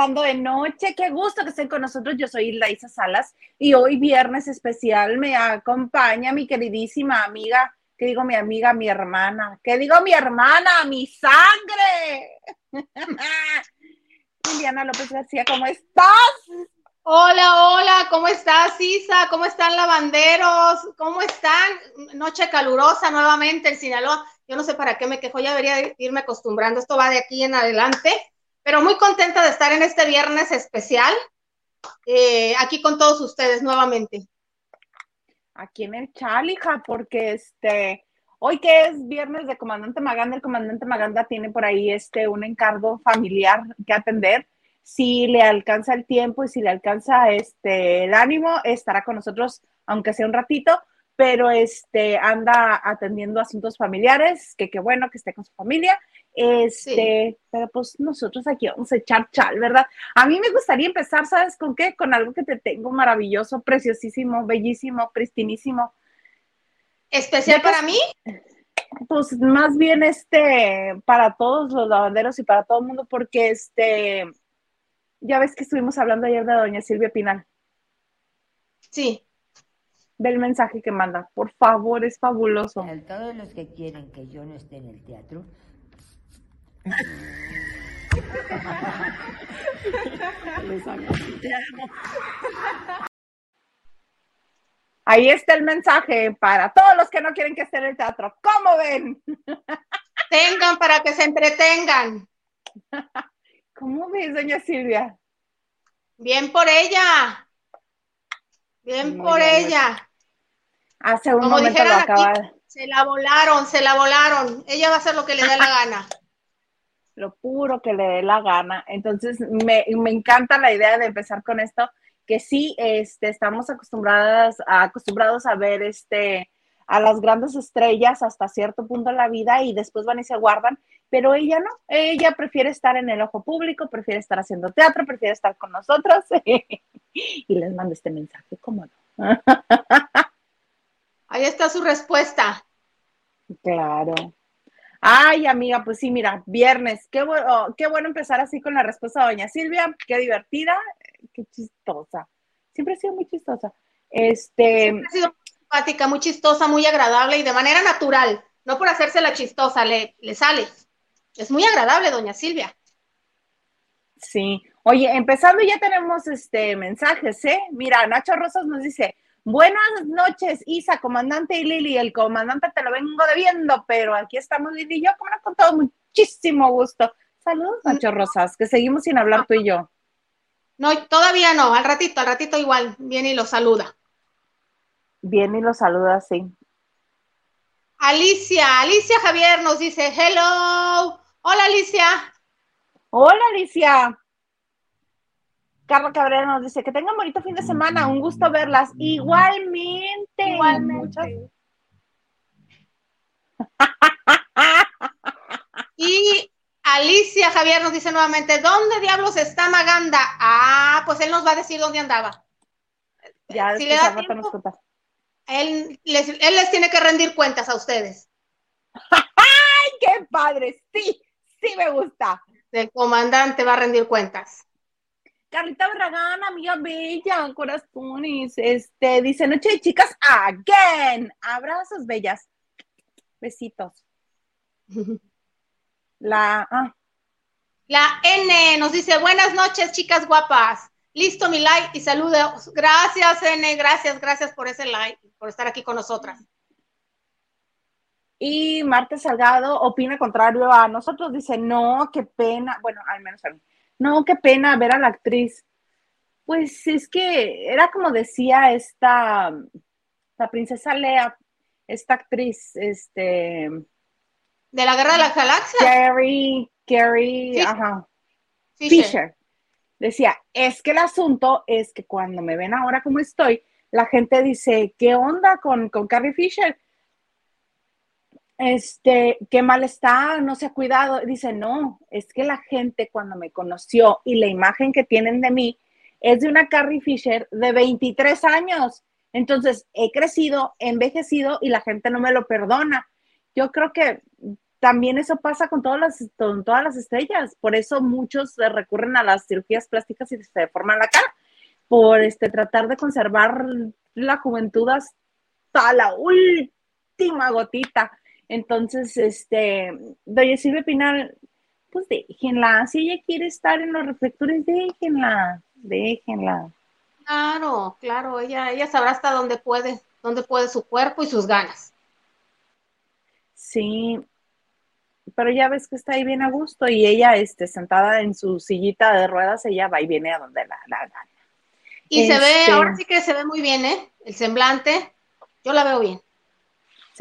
De Noche. Qué gusto que estén con nosotros. Yo soy Laisa Salas y hoy viernes especial me acompaña mi queridísima amiga, ¿qué digo mi amiga, mi hermana? ¿Qué digo mi hermana, mi sangre? Liliana López García, ¿cómo estás? Hola, hola, ¿cómo estás, Isa? ¿Cómo están lavanderos? ¿Cómo están? Noche calurosa nuevamente en Sinaloa. Yo no sé para qué me quejo, ya debería irme acostumbrando. Esto va de aquí en adelante pero muy contenta de estar en este viernes especial, eh, aquí con todos ustedes nuevamente. Aquí en el Chalija, porque este, hoy que es viernes de Comandante Maganda, el Comandante Maganda tiene por ahí este, un encargo familiar que atender. Si le alcanza el tiempo y si le alcanza este, el ánimo, estará con nosotros, aunque sea un ratito, pero este, anda atendiendo asuntos familiares, que qué bueno que esté con su familia este, pero pues nosotros aquí vamos a echar chal, ¿verdad? A mí me gustaría empezar, ¿sabes con qué? Con algo que te tengo maravilloso, preciosísimo, bellísimo, pristinísimo. ¿Especial para mí? Pues más bien este, para todos los lavanderos y para todo el mundo, porque este, ya ves que estuvimos hablando ayer de doña Silvia Pinal. Sí. Del mensaje que manda, por favor, es fabuloso. A todos los que quieren que yo no esté en el teatro, Ahí está el mensaje para todos los que no quieren que esté en el teatro. ¿Cómo ven? Tengan para que se entretengan. ¿Cómo ves, doña Silvia? Bien por ella. Bien por ella. Hace un momento lo acaba. se la volaron, se la volaron. Ella va a hacer lo que le dé la gana lo puro que le dé la gana. Entonces, me, encanta la idea de empezar con esto, que sí, este, estamos acostumbradas, acostumbrados a ver este, a las grandes estrellas hasta cierto punto en la vida y después van y se guardan, pero ella no, ella prefiere estar en el ojo público, prefiere estar haciendo teatro, prefiere estar con nosotros y les mando este mensaje, ¿cómo no? Ahí está su respuesta. Claro. Ay, amiga, pues sí, mira, viernes, qué bueno, qué bueno empezar así con la respuesta de doña Silvia, qué divertida, qué chistosa. Siempre ha sido muy chistosa. Este. Siempre ha sido muy simpática, muy chistosa, muy agradable y de manera natural, no por hacerse la chistosa, le, le sale. Es muy agradable, doña Silvia. Sí. Oye, empezando ya tenemos este mensajes, ¿eh? Mira, Nacho Rosas nos dice, Buenas noches, Isa, comandante y Lili. El comandante te lo vengo debiendo, pero aquí estamos Lili y yo, como con todo muchísimo gusto. Saludos, Nacho Rosas, que seguimos sin hablar tú y yo. No, todavía no, al ratito, al ratito igual, viene y lo saluda. Viene y lo saluda, sí. Alicia, Alicia Javier nos dice, hello. Hola, Alicia. Hola, Alicia. Carla Cabrera nos dice que tengan bonito fin de semana, un gusto verlas. Igualmente. Igualmente. y Alicia Javier nos dice nuevamente, ¿dónde diablos está Maganda? Ah, pues él nos va a decir dónde andaba. Ya, si le da tiempo, él les, él les tiene que rendir cuentas a ustedes. ¡Ay, qué padre! Sí, sí me gusta. El comandante va a rendir cuentas. Carlita Barragán, amiga bella, corazones. Este, dice Noche de Chicas, again. Abrazos, bellas. Besitos. La, ah. La N nos dice, buenas noches, chicas guapas. Listo mi like y saludos. Gracias, N, gracias, gracias por ese like, por estar aquí con nosotras. Y Marta Salgado opina contrario a nosotros, dice, no, qué pena, bueno, al menos a mí no, qué pena ver a la actriz. Pues es que era como decía esta, la princesa Lea, esta actriz, este... ¿De la Guerra de las Galaxias? Gary, Gary, ajá. Fisher. Decía, es que el asunto es que cuando me ven ahora como estoy, la gente dice, ¿qué onda con, con Carrie Fisher? Este, qué mal está, no se ha cuidado. Dice, no, es que la gente cuando me conoció y la imagen que tienen de mí es de una Carrie Fisher de 23 años. Entonces, he crecido, he envejecido y la gente no me lo perdona. Yo creo que también eso pasa con todas las, con todas las estrellas. Por eso muchos recurren a las cirugías plásticas y se deforman la cara. Por este, tratar de conservar la juventud hasta la última gotita. Entonces, este, doña Silvia Pinal, pues déjenla. Si ella quiere estar en los reflectores, déjenla, déjenla. Claro, claro, ella, ella sabrá hasta dónde puede, dónde puede su cuerpo y sus ganas. Sí, pero ya ves que está ahí bien a gusto y ella, este, sentada en su sillita de ruedas, ella va y viene a donde la, la gana. Y se ve, este ahora sí que se ve muy bien, ¿eh? El semblante, yo la veo bien.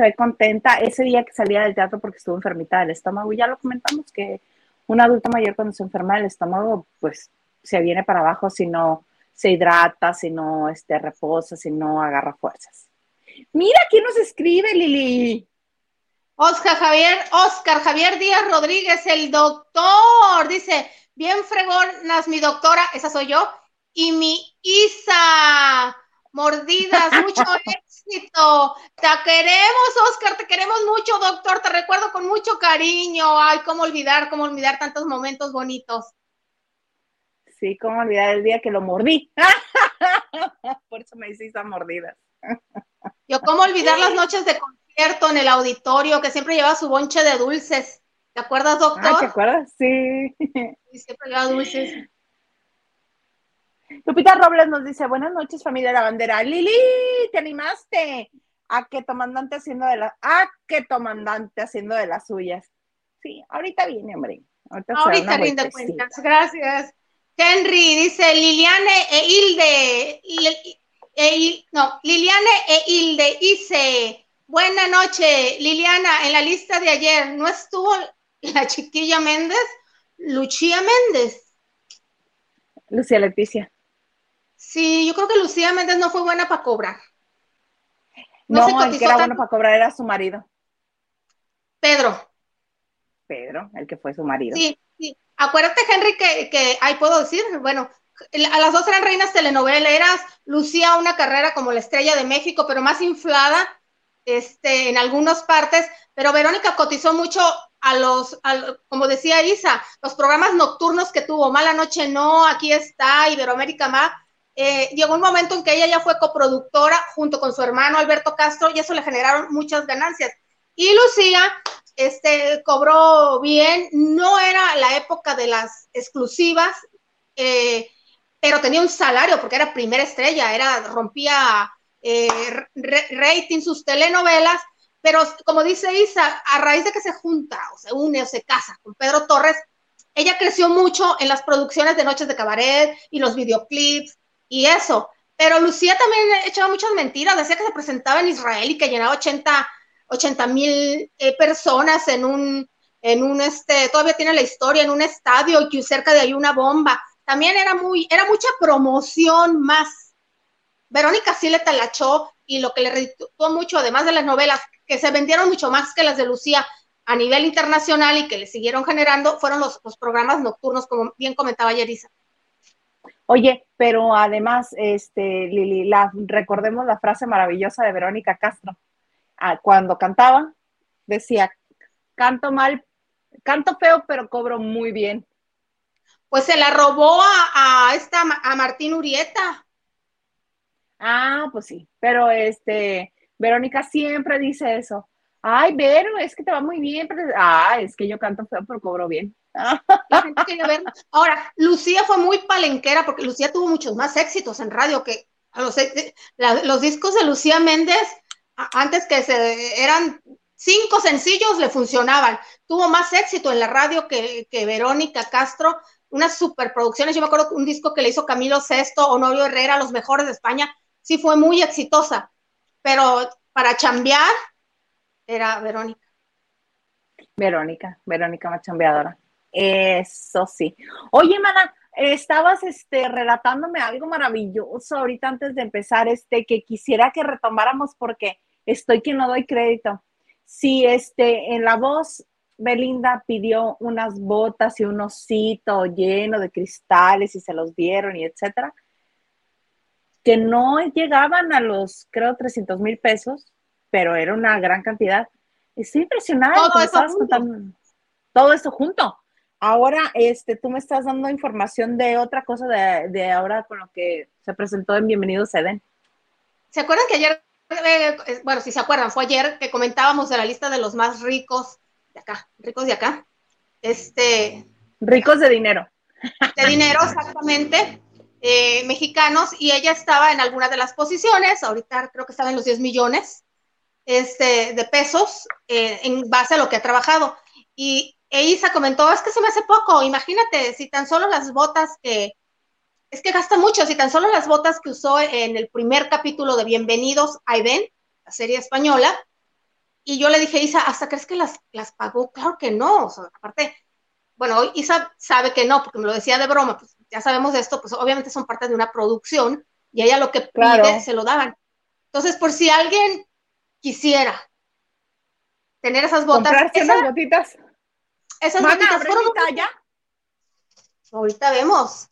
Ve contenta. Ese día que salía del teatro porque estuvo enfermita del estómago, ya lo comentamos que un adulto mayor cuando se enferma del estómago, pues se viene para abajo si no se hidrata, si no este, reposa, si no agarra fuerzas. Mira quién nos escribe, Lili. Oscar Javier, Oscar Javier Díaz Rodríguez, el doctor, dice, bien fregonas, mi doctora, esa soy yo, y mi Isa, mordidas, mucho éxito. Te queremos, Oscar, te queremos mucho, doctor, te recuerdo con mucho cariño. Ay, cómo olvidar, cómo olvidar tantos momentos bonitos. Sí, cómo olvidar el día que lo mordí. Por eso me dice Isa mordidas. Yo, cómo olvidar las noches de en el auditorio que siempre lleva su bonche de dulces. ¿Te acuerdas, doctor? ¿te acuerdas? Sí. siempre lleva dulces. Lupita Robles nos dice, buenas noches, familia de la bandera. Lili, ¿te animaste? A que tomandante haciendo de las, a que tomandante haciendo de las suyas. Sí, ahorita viene, hombre. Ahorita, ahorita rinde cuentas, gracias. Henry dice, Liliane e Hilde, e, no, Liliane e Hilde dice, Buena noche, Liliana. En la lista de ayer no estuvo la chiquilla Méndez, Lucía Méndez. Lucía Leticia. Sí, yo creo que Lucía Méndez no fue buena para cobrar. No, el que era bueno para cobrar era su marido. Pedro. Pedro, el que fue su marido. Sí, sí. Acuérdate, Henry, que, que ahí puedo decir, bueno, a las dos eran reinas telenoveleras, Lucía una carrera como la estrella de México, pero más inflada, este, en algunas partes, pero Verónica cotizó mucho a los, como decía Isa, los programas nocturnos que tuvo, Mala Noche No, Aquí está, Iberoamérica Más. Eh, llegó un momento en que ella ya fue coproductora junto con su hermano Alberto Castro y eso le generaron muchas ganancias. Y Lucía este, cobró bien, no era la época de las exclusivas, eh, pero tenía un salario porque era primera estrella, era, rompía eh, rating sus telenovelas, pero como dice Isa, a raíz de que se junta o se une o se casa con Pedro Torres, ella creció mucho en las producciones de Noches de Cabaret y los videoclips y eso. Pero Lucía también echaba muchas mentiras, decía que se presentaba en Israel y que llenaba 80 mil eh, personas en un, en un, este, todavía tiene la historia, en un estadio y que cerca de ahí una bomba. También era muy, era mucha promoción más Verónica sí le talachó y lo que le redituó mucho, además de las novelas, que se vendieron mucho más que las de Lucía a nivel internacional y que le siguieron generando, fueron los, programas nocturnos, como bien comentaba Yerisa. Oye, pero además, este, Lili, la, recordemos la frase maravillosa de Verónica Castro. Ah, cuando cantaba, decía, canto mal, canto feo, pero cobro muy bien. Pues se la robó a, a esta, a Martín Urieta. Ah, pues sí, pero este, Verónica siempre dice eso. Ay, Vero, es que te va muy bien, pero ah, es que yo canto feo, pero cobro bien. Ahora, Lucía fue muy palenquera porque Lucía tuvo muchos más éxitos en radio que los, discos de Lucía Méndez, antes que se eran cinco sencillos, le funcionaban. Tuvo más éxito en la radio que, que Verónica Castro, unas superproducciones. Yo me acuerdo un disco que le hizo Camilo Sesto, Honorio Herrera, los mejores de España, sí fue muy exitosa, pero para chambear era Verónica. Verónica, Verónica más chambeadora. Eso sí. Oye, mana, estabas este, relatándome algo maravilloso ahorita antes de empezar, este, que quisiera que retomáramos porque estoy que no doy crédito. Sí, este, en la voz, Belinda pidió unas botas y un osito lleno de cristales y se los dieron y etcétera que no llegaban a los, creo, 300 mil pesos, pero era una gran cantidad. Estoy impresionada. Todo eso junto. Todo eso junto. Ahora, este, tú me estás dando información de otra cosa de, de ahora con lo que se presentó en Bienvenidos Eden. ¿Se acuerdan que ayer, eh, eh, bueno, si se acuerdan, fue ayer que comentábamos de la lista de los más ricos de acá, ricos de acá, este, Ricos de dinero. de dinero exactamente, eh, mexicanos, y ella estaba en alguna de las posiciones, ahorita creo que estaba en los 10 millones este, de pesos eh, en base a lo que ha trabajado. Y e Isa comentó, es que se me hace poco, imagínate, si tan solo las botas que, es que gasta mucho, si tan solo las botas que usó en el primer capítulo de Bienvenidos a Eden, la serie española, y yo le dije, Isa, ¿hasta crees que las, las pagó? Claro que no, o sea, aparte, bueno, Isa sabe que no, porque me lo decía de broma, pues ya sabemos esto, pues obviamente son parte de una producción, y ella lo que pide Claro. se lo daban. Entonces, por si alguien quisiera tener esas botas, Comprarse esa- unas botitas. Esas Mana, botitas abre fueron mi talla. Ahorita vemos,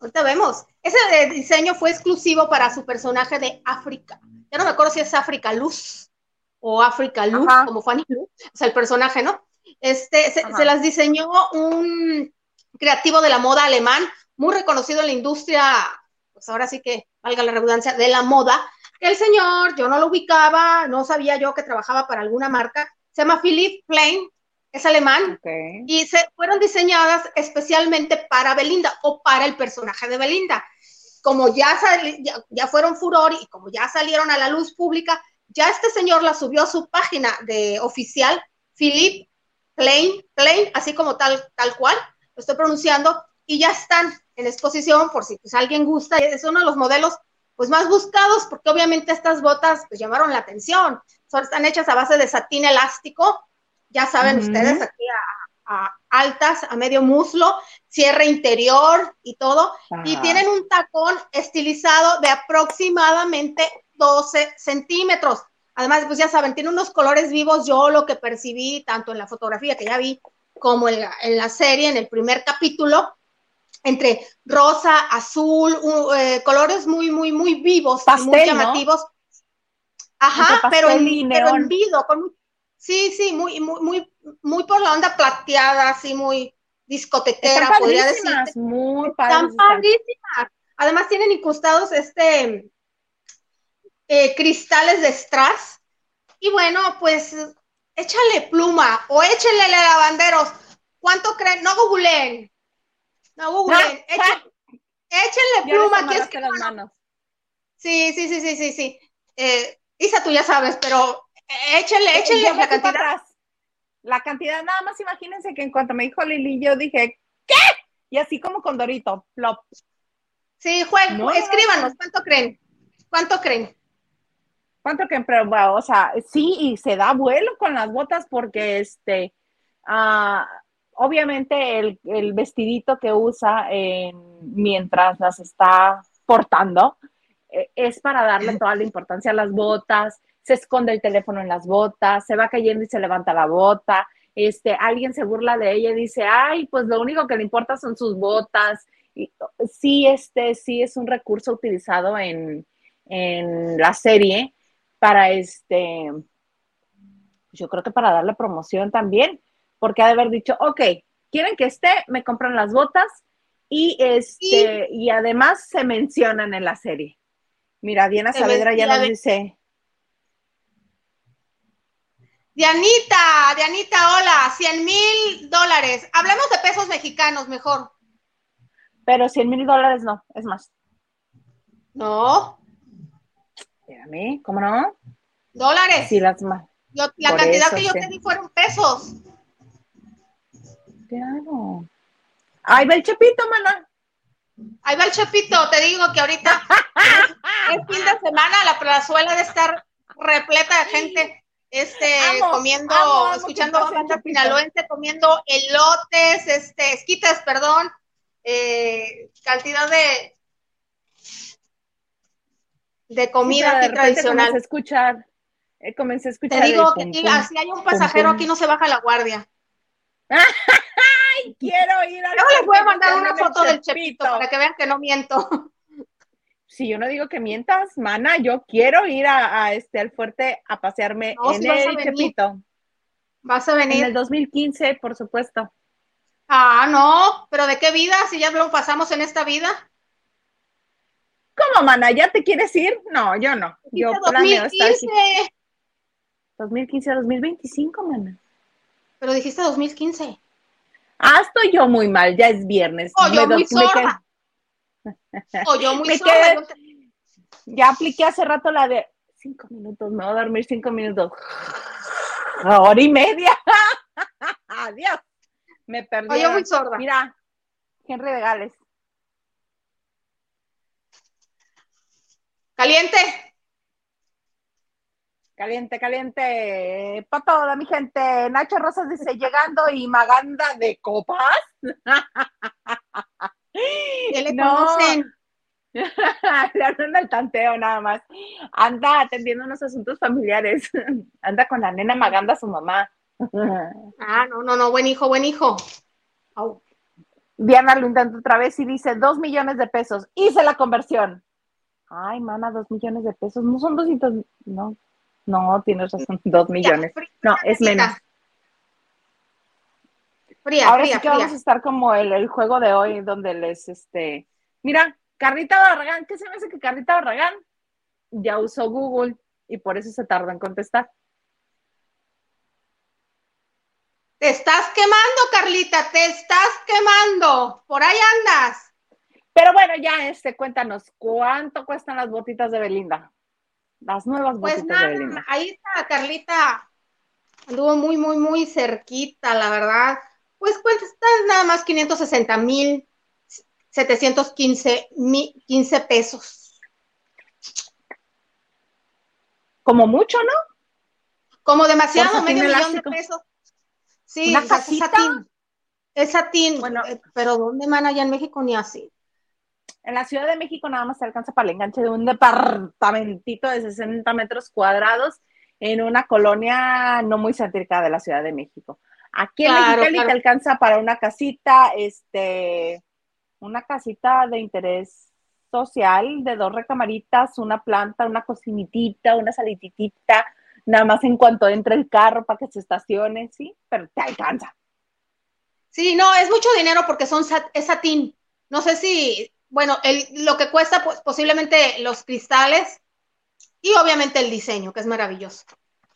ahorita vemos. Ese diseño fue exclusivo para su personaje de África. Ya no me acuerdo si es África Luz o África Luz, Ajá. como Fanny Luz, o sea, el personaje, ¿no? Este, se, se las diseñó un creativo de la moda alemán, muy reconocido en la industria, pues ahora sí que, valga la redundancia, de la moda. El señor, yo no lo ubicaba, no sabía yo que trabajaba para alguna marca, se llama Philipp Plein, es alemán, y se fueron diseñadas especialmente para Belinda o para el personaje de Belinda. Como ya, sali- ya, ya fueron furor y como ya salieron a la luz pública, ya este señor la subió a su página de oficial, Philip Plain, Plain, así como tal, tal cual, lo estoy pronunciando, y ya están en exposición por si pues, alguien gusta. Es uno de los modelos pues más buscados porque obviamente estas botas pues llamaron la atención. Son, están hechas a base de satín elástico, ya saben ustedes, aquí a, a altas, a medio muslo, cierre interior y todo, y tienen un tacón estilizado de aproximadamente 12 centímetros. Además, pues ya saben, tiene unos colores vivos, yo lo que percibí tanto en la fotografía que ya vi como en la, en la serie, en el primer capítulo, entre rosa, azul, u- eh, colores muy, muy, muy vivos, Pastel, muy llamativos. Ajá, pero en, pero en vivo, con sí, sí, muy, muy, muy, muy por la onda plateada, así muy discotequera, Están podría decir. padrísimas, muy padres. Están padrísimas. Además tienen incrustados este eh, cristales de strass. Y bueno, pues échale pluma o échenle lavanderos. ¿Cuánto creen? No googleen. No googleen. Ah, Echen- échenle Ya pluma. les que es amarraste que, las manos. sí, sí, sí, sí, sí, sí. Eh, Isa, tú ya sabes, pero échenle, échenle Yo me la cantidad. atrás. La cantidad, nada más imagínense que en cuanto me dijo Lili, yo dije, ¿qué? Y así como con Dorito, plop. Sí, jueguen, No, no, escríbanos, no. ¿cuánto creen? ¿Cuánto creen? ¿Cuánto que, pero, bueno, o sea, sí, y se da vuelo con las botas porque, este, ah, obviamente el, el vestidito que usa en- mientras las está portando eh, es para darle toda la importancia a las botas, se esconde el teléfono en las botas, se va cayendo y se levanta la bota, este, alguien se burla de ella y dice, ay, pues lo único que le importa son sus botas. Y, sí, este, sí es un recurso utilizado en, en la serie para este, yo creo que para darle promoción también, porque ha de haber dicho, ok, quieren que esté, me compran las botas y este, y además se mencionan en la serie. Mira, Diana Saavedra ya nos dice, Dianita, Dianita, hola, 100 mil dólares. Hablemos de pesos mexicanos mejor. pero 100 mil dólares no, es más. No, Espérame, ¿cómo no? dólares. Sí, las más. Yo- la por cantidad eso, que yo sí. te di fueron pesos. Claro. Ay, ve el chepito, mana. Ahí va el chepito, te digo que ahorita es fin de semana, la plazuela de estar repleta de gente este, Amo, comiendo, amo, amo escuchando banda Chepito. sinaloense, comiendo elotes, este, esquites, perdón, eh, cantidad de de comida de aquí tradicional. Comencé a escuchar, eh, comencé a escuchar. Te digo que pum, pum. si hay un pasajero, pum. aquí no se baja la guardia. Quiero ir a Luego les voy a mandar una foto del Chepito para que vean que no miento. Si yo no digo que mientas, mana, yo quiero ir a, a este al fuerte a pasearme No, en si vas a el venir. Chepito. Vas a En venir. el 2015, por supuesto. Ah, no, pero ¿de qué vida? Si ya lo pasamos en esta vida. ¿Cómo, mana? ¿Ya te quieres ir? No, yo no. Yo Dijiste planeo estar aquí. 2015, 2015 a 2025, mana. pero dijiste 2015. Ah, estoy yo muy mal, ya es viernes. Oh, yo Me muy sorda. O yo muy Me sorda. quedé- yo te- quedé- ya apliqué hace rato la de cinco minutos, me voy a dormir cinco minutos. Hora y media. Adiós. Me perdí. O yo muy sorda. Mira, Henry de Gales. Caliente. Caliente, caliente. Para toda mi gente. Nacho Rosas dice, llegando y Maganda de copas. ¿Qué le No. conocen? Le hablan al tanteo nada más. Anda atendiendo unos asuntos familiares. Anda con la nena Maganda, su mamá. Ah, no, no, no, buen hijo, buen hijo. Au. Diana lo intenta otra vez y dice, dos millones de pesos. Hice la conversión. Ay, mana, dos millones de pesos. No son doscientos. No, no, tienes razón. Dos millones. No, es menos. Fría, Ahora fría, sí que fría. vamos a estar como el, el juego de hoy, donde les, este, mira, Carlita Barragán, ¿qué se me hace que Carlita Barragán ya usó Google y por eso se tarda en contestar? Te estás quemando, Carlita, te estás quemando. Por ahí andas. Pero bueno, ya, este, cuéntanos, ¿cuánto cuestan las botitas de Belinda? Las nuevas Pues botitas de nada, Belinda. ahí está, Carlita. Anduvo muy, muy, muy cerquita, la verdad. Pues cuesta nada más 560 mil 715 mil 15 pesos. Como mucho, ¿no? Como demasiado, medio millón de pesos. Sí, ¿Una es satín. Es satín. Bueno. eh, pero ¿dónde, man? Allá en México ni así. En la Ciudad de México nada más se alcanza para el enganche de un departamentito de 60 metros cuadrados en una colonia no muy céntrica de la Ciudad de México. Aquí en Claro, Mexicali claro. te alcanza para una casita, este, una casita de interés social de dos recamaritas, una planta, una cocinitita, una salititita, nada más en cuanto entre el carro para que se estacione, sí, pero te alcanza. Sí, no, es mucho dinero porque son sat- es satín. No sé si, bueno, el, lo que cuesta pues, posiblemente los cristales y obviamente el diseño, que es maravilloso.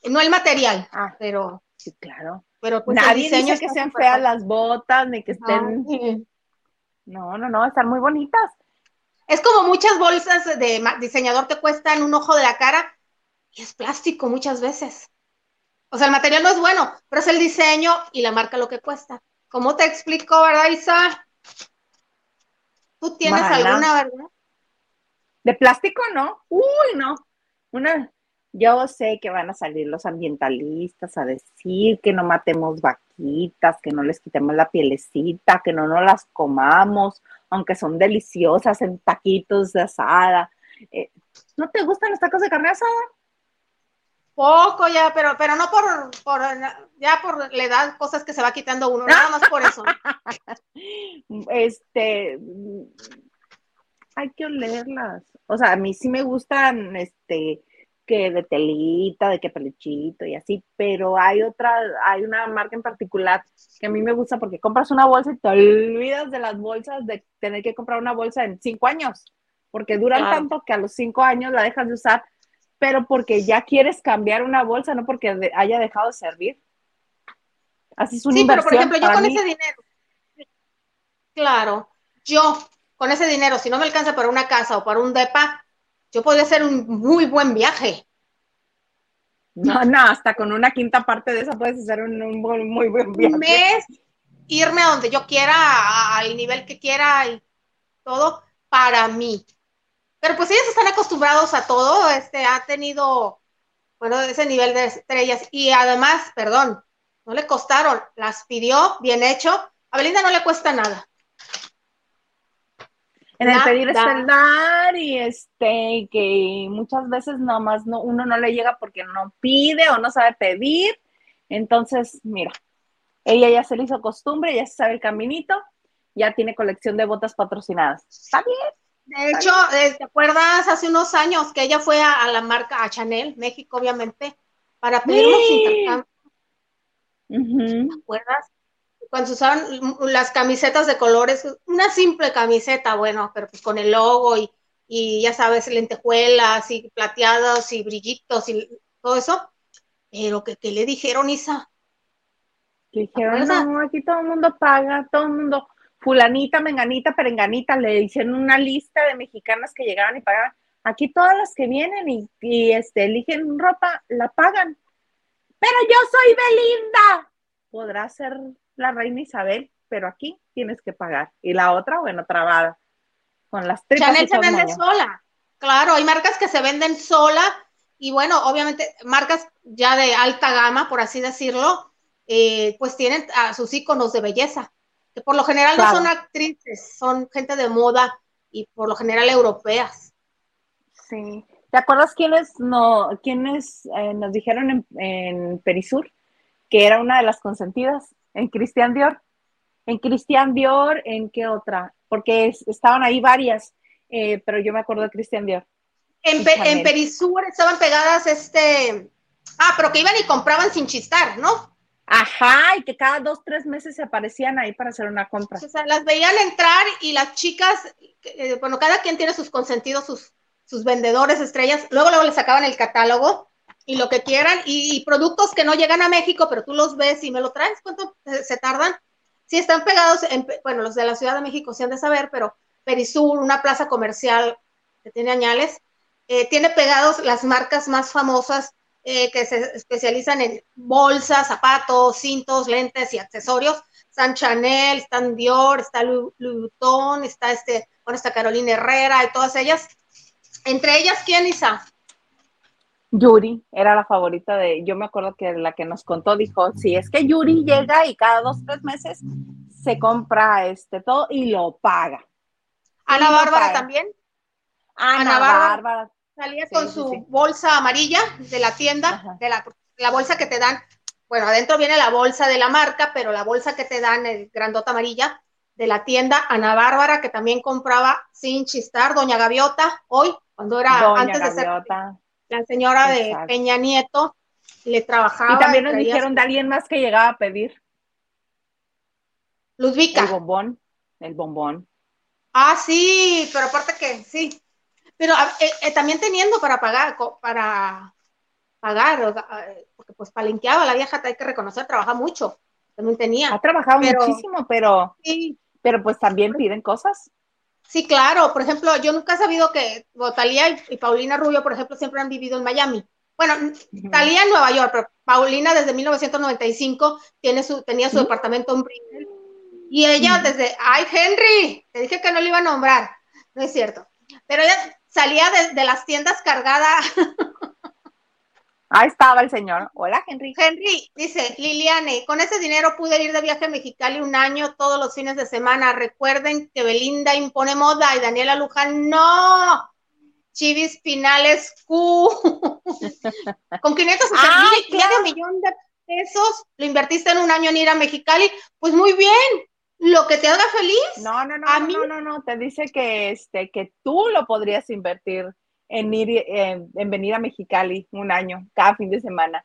No el material, Ah, pero, sí, claro. pero pues Nadie dice que sean feas las botas, ni que estén Ay, No, no, no, están muy bonitas. Es como muchas bolsas de diseñador que cuestan un ojo de la cara y es plástico muchas veces. O sea, el material no es bueno, pero es el diseño y la marca lo que cuesta. ¿Cómo te explico, verdad, Isa? ¿Tú tienes alguna, verdad? De plástico, no. Uy, no. Una, yo sé que van a salir los ambientalistas a decir que no matemos vaquitas, que no les quitemos la pielecita, que no nos las comamos, aunque son deliciosas en taquitos de asada. Eh, ¿No te gustan los tacos de carne asada? Poco ya, pero, pero no por, por, ya por la edad, cosas que se va quitando uno, nada más por eso. Este, hay que olerlas. O sea, a mí sí me gustan, este, que de telita, de que peluchito y así, pero hay otra, hay una marca en particular que a mí me gusta porque compras una bolsa y te olvidas de las bolsas, de tener que comprar una bolsa en cinco años, porque duran Claro. tanto que a los cinco años la dejas de usar, pero porque ya quieres cambiar una bolsa, no porque haya dejado de servir. Así es una Sí, pero por ejemplo, yo con mí. ese dinero, claro, yo con ese dinero, si no me alcanza para una casa o para un depa, yo podría hacer un muy buen viaje. No, no, hasta con una quinta parte de esa puedes hacer un, muy buen viaje. Un mes, irme a donde yo quiera, al nivel que quiera y todo para mí. Pero pues ellos están acostumbrados a todo, este, ha tenido, bueno, ese nivel de estrellas y además, perdón, no le costaron, las pidió, bien hecho, a Belinda no le cuesta nada. En el pedir está el dar y este, que muchas veces nomás no, uno no le llega porque no pide o no sabe pedir. Entonces, mira, ella ya se le hizo costumbre, ya se sabe el caminito, ya tiene colección de botas patrocinadas. Está bien. De hecho, eh, ¿te acuerdas hace unos años que ella fue a, a la marca, a Chanel, México, obviamente, para pedir Sí. intercambios? Ujú. ¿Te acuerdas? Cuando se usaban las camisetas de colores, una simple camiseta, bueno, pero pues con el logo y, y ya sabes, lentejuelas y plateados y brillitos y todo eso. Pero que, que le dijeron, Isa, Que dijeron, no, aquí todo el mundo paga, todo el mundo, fulanita, menganita, perenganita, le hicieron una lista de mexicanas que llegaban y pagaban. Aquí todas las que vienen y, y, este, eligen ropa, la pagan. Pero yo soy Belinda. Podrá ser la reina Isabel, pero aquí tienes que pagar. Y la otra, bueno, trabada. Con las tripas Chanel se vende sola. Claro, hay marcas que se venden sola y bueno, obviamente marcas ya de alta gama, por así decirlo, eh, pues tienen a sus íconos de belleza, que por lo general Claro. no son actrices, son gente de moda y por lo general europeas. Sí. ¿Te acuerdas quiénes, no, quiénes eh, nos dijeron en, en Perisur que era una de las consentidas? En Cristian Dior. En Cristian Dior, ¿en qué otra? Porque es- estaban ahí varias, eh, pero yo me acuerdo de Cristian Dior. En, Pe- en Perisur estaban pegadas este, ah, pero que iban y compraban sin chistar, ¿no? Ajá, y que cada dos, tres meses se aparecían ahí para hacer una compra. O sea, las veían entrar y las chicas, eh, bueno, cada quien tiene sus consentidos, sus, sus vendedores estrellas, luego luego les sacaban el catálogo y lo que quieran, y, y productos que no llegan a México, pero tú los ves y me lo traes, ¿cuánto se tardan? Sí, están pegados, en, bueno, los de la Ciudad de México sí han de saber, pero Perisur, una plaza comercial que tiene añales, eh, tiene pegados las marcas más famosas eh, que se especializan en bolsas, zapatos, cintos, lentes y accesorios. Están Chanel, están Dior, está Louis Vuitton, está este, bueno, está Carolina Herrera y todas ellas. Entre ellas, ¿quién, Isa? Yuri era la favorita de, yo me acuerdo que la que nos contó dijo, sí, es que Yuri llega y cada dos, tres meses se compra este todo y lo paga. Ana Bárbara paga. también. Ana, Ana Bárbara. Bárbara. Salía Sí, con sí, su bolsa amarilla de la tienda, de la, la bolsa que te dan. Bueno, adentro viene la bolsa de la marca, pero la bolsa que te dan, el grandota amarilla, de la tienda Ana Bárbara, que también compraba sin chistar, Doña Gaviota, hoy, cuando era Doña antes de ser. La señora de. Peña Nieto, le trabajaba. Y también nos dijeron de alguien más que llegaba a pedir el Ludvica. bombón, el bombón. Ah, sí, pero aparte que sí. Pero eh, eh, también teniendo para pagar, para pagar, eh, porque pues palenqueaba la vieja, hay que reconocer, trabaja mucho. También Ha tenía. trabajado Pero- muchísimo, pero, Sí, pero pues también piden cosas. Sí, claro. Por ejemplo, yo nunca he sabido que Talía y, y Paulina Rubio, por ejemplo, siempre han vivido en Miami. Bueno, Talía en Nueva York, pero Paulina desde 1995 tiene su, tenía su departamento en Brickell. Y ella desde, ay, Henry, te dije que no le iba a nombrar. No es cierto. Pero ella salía de, de las tiendas cargada. Ahí estaba el señor. Hola, Henry. Henry dice, Liliane, con ese dinero pude ir de viaje a Mexicali un año todos los fines de semana. Recuerden que Belinda impone moda y Daniela Luján no. Chivis Pinales Q. con 560 Ah, mil- claro. medio millón de pesos, lo invertiste en un año en ir a Mexicali. Pues muy bien, lo que te haga feliz. No, no, no, A no, mí- no, no, no, te dice que este que tú lo podrías invertir en ir eh, en venir a Mexicali un año, cada fin de semana.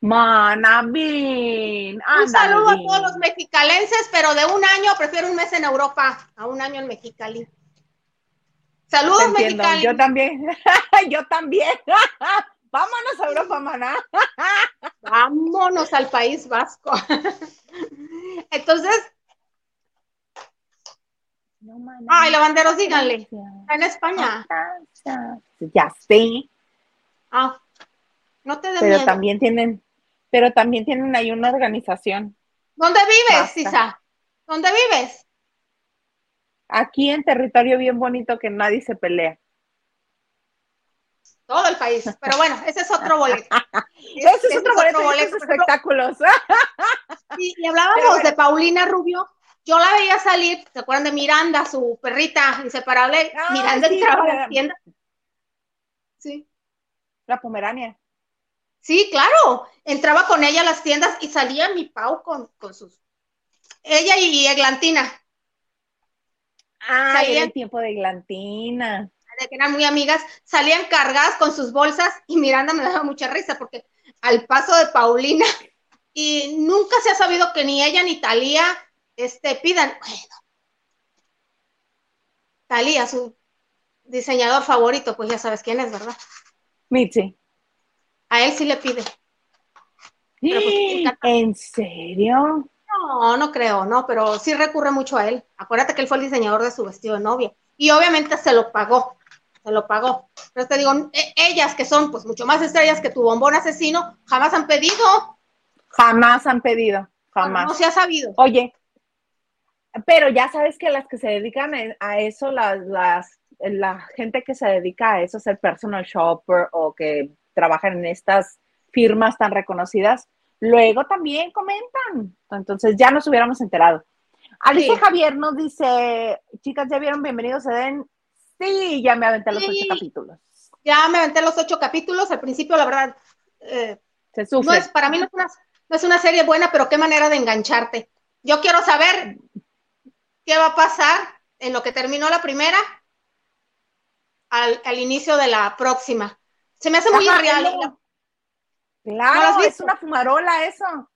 Manabín. Un saludo a todos los mexicalenses, pero de un año prefiero un mes en Europa a un año en Mexicali. Saludos, Mexicali. yo también, yo también. Vámonos a Europa, maná. Vámonos al País Vasco. Entonces, No, maná. ay, lavanderos, díganle. Está en España. Gracias. Ya sé, Ah, no te den pero miedo. también tienen, pero también tienen ahí una organización. ¿Dónde vives, Basta. Isa? ¿Dónde vives? Aquí en territorio bien bonito que nadie se pelea. Todo el país. Pero bueno, ese es otro boleto. Ese es otro boleto, boleto. Por ejemplo, espectáculos. Y, y hablábamos bueno. de Paulina Rubio. Yo la veía salir, ¿se acuerdan de Miranda, su perrita inseparable? Ah, Miranda sí, entraba a pero- la tienda. Sí. La Pomerania. Sí, claro. Entraba con ella a las tiendas y salía mi Pau con, con sus. Ella y Eglantina, Ah, Salían- era el tiempo de Glantina. de que eran muy amigas, salían cargadas con sus bolsas y Miranda me daba mucha risa porque al paso de Paulina y nunca se ha sabido que ni ella ni Talía este, pidan, bueno, Talía, su diseñador favorito, pues ya sabes quién es, ¿verdad? Mitzi. A él sí le pide. Pues, ¿En serio? No, no creo, no, pero sí recurre mucho a él. Acuérdate que él fue el diseñador de su vestido de novia. Y obviamente se lo pagó, se lo pagó. Pero te digo, e, ellas que son pues mucho más estrellas que tu bombón asesino, jamás han pedido. Jamás han pedido, jamás. No, se ha sabido. Oye, pero ya sabes que las que se dedican a eso, las, las, la gente que se dedica a eso, ser personal shopper o que trabajan en estas firmas tan reconocidas, luego también comentan. Entonces ya nos hubiéramos enterado. Alicia Javier nos dice, chicas, ¿ya vieron Bienvenidos a Den? Sí, ya me aventé los ocho capítulos. Ya me aventé los ocho capítulos. Al principio, la verdad, eh, Se sufre. no es, para mí no es, una, no es una serie buena, pero qué manera de engancharte. Yo quiero saber qué va a pasar en lo que terminó la primera al, al inicio de la próxima. Se me hace muy real. Claro, es una fumarola eso.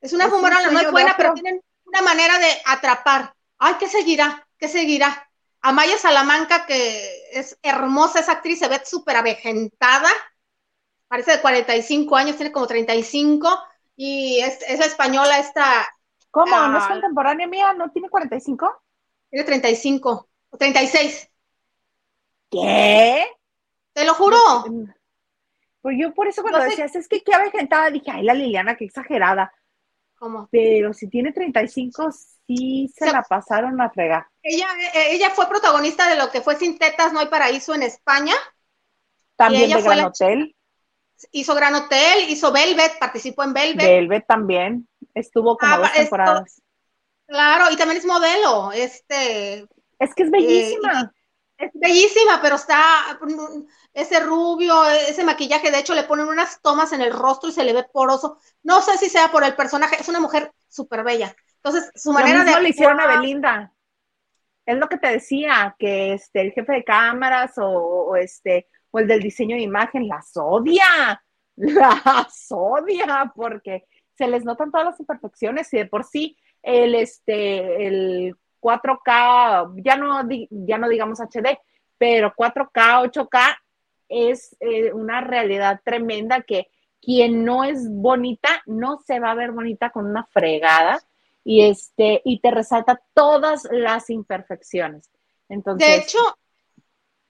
Es una fumarola, no es buena, pero tienen una manera de atrapar. Ay, ¿qué seguirá? ¿Qué seguirá? Amaya Salamanca, que es hermosa esa actriz, se ve súper avejentada, parece de 45 años, tiene como 35, y es, es española esta... ¿Cómo? ¿No es contemporánea mía? ¿No tiene 45? Tiene 35, o 36. ¿Qué? Te lo juro. Pues yo por eso cuando no sé. decías, es que qué avejentada, dije, ay, la Liliana, qué exagerada. ¿Cómo? Pero si tiene 35, sí se o sea, la pasaron a fregar. Ella, ella fue protagonista de lo que fue Sin Tetas, No hay Paraíso en España. También de Gran Hotel. Hizo Gran Hotel, hizo Velvet, participó en Velvet. Velvet también, estuvo como ah, dos temporadas. Esto, claro, y también es modelo, este. Es que es bellísima. Eh, es bellísima, pero está ese rubio, ese maquillaje, de hecho le ponen unas tomas en el rostro y se le ve poroso. No sé si sea por el personaje, es una mujer súper bella. Entonces, su manera lo de. le hicieron a Belinda. Es lo que te decía, que este, el jefe de cámaras o, o, este, o el del diseño de imagen las odia, las odia, porque se les notan todas las imperfecciones y de por sí el, este, el 4K, ya no, ya no digamos HD, pero 4K, 8K es eh, una realidad tremenda que quien no es bonita no se va a ver bonita con una fregada y este y te resalta todas las imperfecciones. Entonces, de hecho,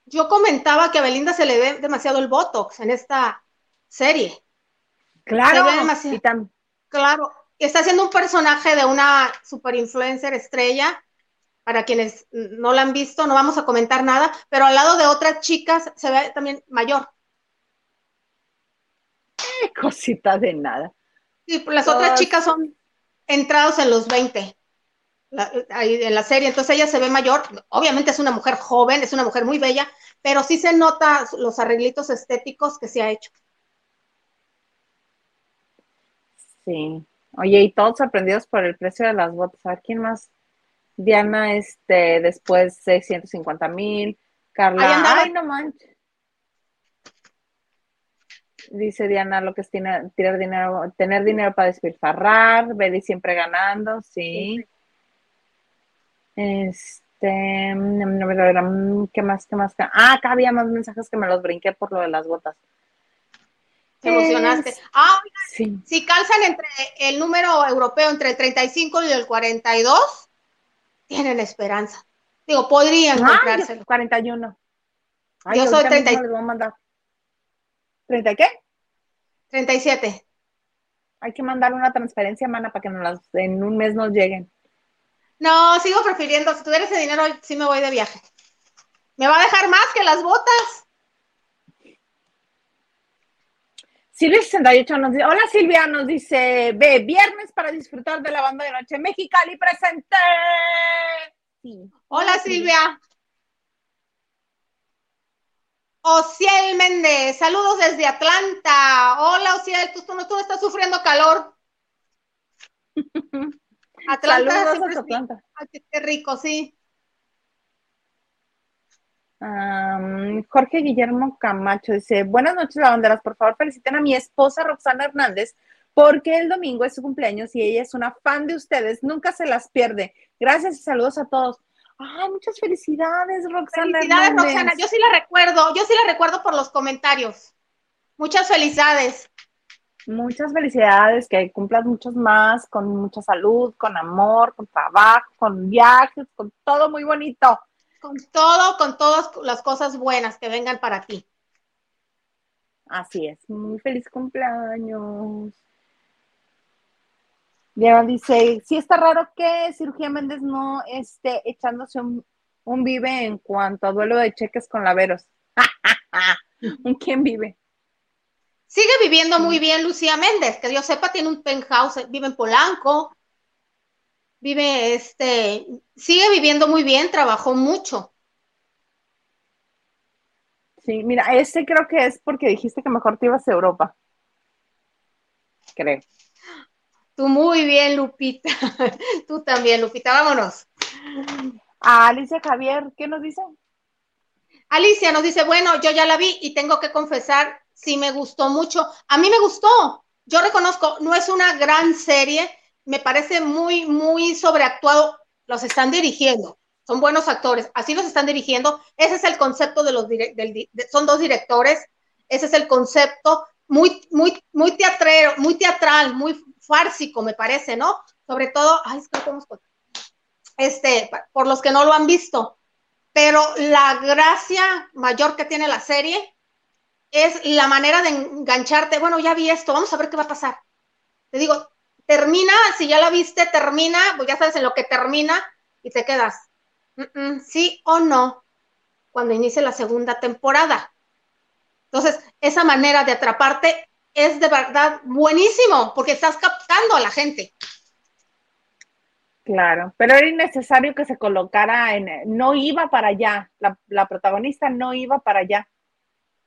yo comentaba que a Belinda se le ve demasiado el botox en esta serie. Claro, y. claro, está haciendo un personaje de una super influencer estrella para quienes no la han visto, no vamos a comentar nada, pero al lado de otras chicas se ve también mayor. Eh, cosita de nada. Sí, las Todas... otras chicas son entrados en los 20 la, ahí en la serie, entonces ella se ve mayor, obviamente es una mujer joven, es una mujer muy bella, pero sí se nota los arreglitos estéticos que se ha hecho. Sí. Oye, y todos sorprendidos por el precio de las botas. A ver, ¿quién más? Diana, este, después 650 mil. Carla, ay, no manches. Dice Diana lo que es tirar, tirar dinero, tener dinero para despilfarrar, Betty siempre ganando, sí. Este, ¿qué más? ¿Qué más? Ah, acá había más mensajes que me los brinqué por lo de las botas. Te emocionaste. Ah, sí. si calzan entre el número europeo entre el 35 y el 42, tienen esperanza. Digo, podrían Ay, comprárselo. 41. Ay, yo soy 30. Les voy a mandar. ¿30 qué? 37. Hay que mandar una transferencia, mana, para que nos las, en un mes nos lleguen. No, sigo prefiriendo, si tuviera ese dinero, sí me voy de viaje. Me va a dejar más que las botas. Silvia 68 nos dice, hola Silvia, nos dice, ve, viernes para disfrutar de la banda de noche Mexicali presente. Sí. Hola Silvia. Ociel Méndez, saludos desde Atlanta. Hola Ociel, tú, tú, tú no estás sufriendo calor. Atlanta, saludos a Atlanta. Ay, qué rico, sí. Um, Jorge Guillermo Camacho dice, buenas noches, lavanderas, por favor feliciten a mi esposa Roxana Hernández porque el domingo es su cumpleaños y ella es una fan de ustedes, nunca se las pierde. Gracias y saludos a todos. Ay, muchas felicidades, Roxana. Felicidades, Roxana. Yo sí la recuerdo, yo sí la recuerdo por los comentarios. Muchas felicidades. Muchas felicidades, que cumplas muchos más, con mucha salud, con amor, con trabajo, con viajes, con todo muy bonito. Con todo, con todas las cosas buenas que vengan para ti. Así es, muy feliz cumpleaños. Ya dice, sí está raro que Cirugía Méndez no esté echándose un, vive en cuanto a duelo de cheques con laveros. ¿Un quién vive? Sigue viviendo muy bien Lucía Méndez, que yo sepa, tiene un penthouse, vive en Polanco, vive este, sigue viviendo muy bien, trabajó mucho. Sí, mira, ese creo que es porque dijiste que mejor te ibas a Europa. Creo. Tú muy bien, Lupita. Tú también, Lupita. Vámonos. Alicia Javier, ¿qué nos dice? Alicia nos dice, bueno, yo ya la vi y tengo que confesar si me gustó mucho. A mí me gustó. Yo reconozco, no es una gran serie, me parece muy, muy sobreactuado. Los están dirigiendo, son buenos actores, así los están dirigiendo. Ese es el concepto de los, del, son dos directores, ese es el concepto, muy, muy, muy teatrero, muy teatral, muy fársico, me parece, ¿no? Sobre todo, este, por los que no lo han visto. Pero la gracia mayor que tiene la serie es la manera de engancharte. Bueno, ya vi esto, vamos a ver qué va a pasar. Te digo, termina, si ya la viste, termina, pues ya sabes en lo que termina y te quedas. sí o no, cuando inicie la segunda temporada. Entonces, esa manera de atraparte es de verdad buenísimo porque estás captando a la gente. Claro, pero era innecesario que se colocara en, no iba para allá, la, protagonista no iba para allá.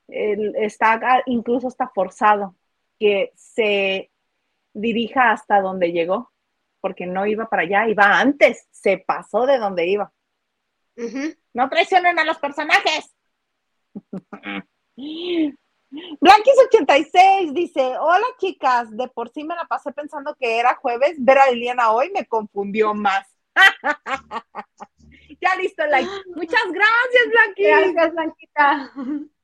está, incluso está forzado que se dirija hasta donde llegó, porque no iba para allá, iba antes, se pasó de donde iba. No traicionen a los personajes. Blanquis86 dice, hola chicas, de por sí me la pasé pensando que era jueves, ver a Liliana hoy me confundió más. ya listo, like. Muchas gracias, Blanquis. Gracias, Blanquita.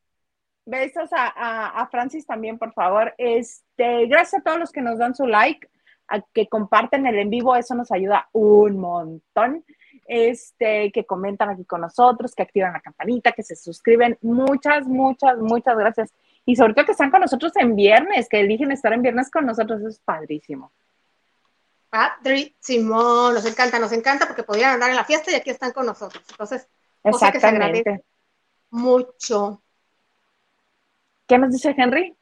Besos a, a, Francis también, por favor. Este, gracias a todos los que nos dan su like, a que comparten el en vivo, eso nos ayuda un montón. Este, que comentan aquí con nosotros, que activan la campanita, que se suscriben. Muchas, muchas, muchas gracias. Y sobre todo que están con nosotros en viernes, que eligen estar en viernes con nosotros, eso es padrísimo. Padrísimo, nos encanta, nos encanta porque podrían andar en la fiesta y aquí están con nosotros. Entonces, Exactamente. mucho. ¿Qué nos dice Henry?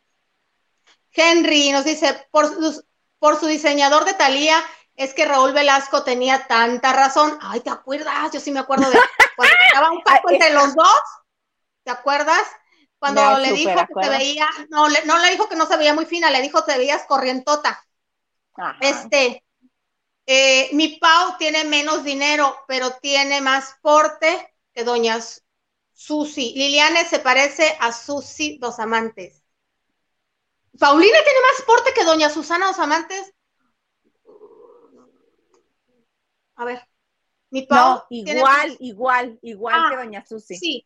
Henry nos dice, por, por su diseñador de Talía, es que Raúl Velasco tenía tanta razón. Ay, ¿te acuerdas? Yo sí me acuerdo de cuando estaba un poco entre los dos. ¿Te acuerdas? Cuando le dijo que se veía, no le, no le dijo que no se veía muy fina, le dijo que te veías corrientota. Este, eh, mi Pau tiene menos dinero, pero tiene más porte que doña Susi. Liliane se parece a Susi Dos Amantes. Paulina tiene más porte que doña Susana Dos Amantes. A ver. Mi Pau. igual, igual, igual que ah, doña Susi. Sí,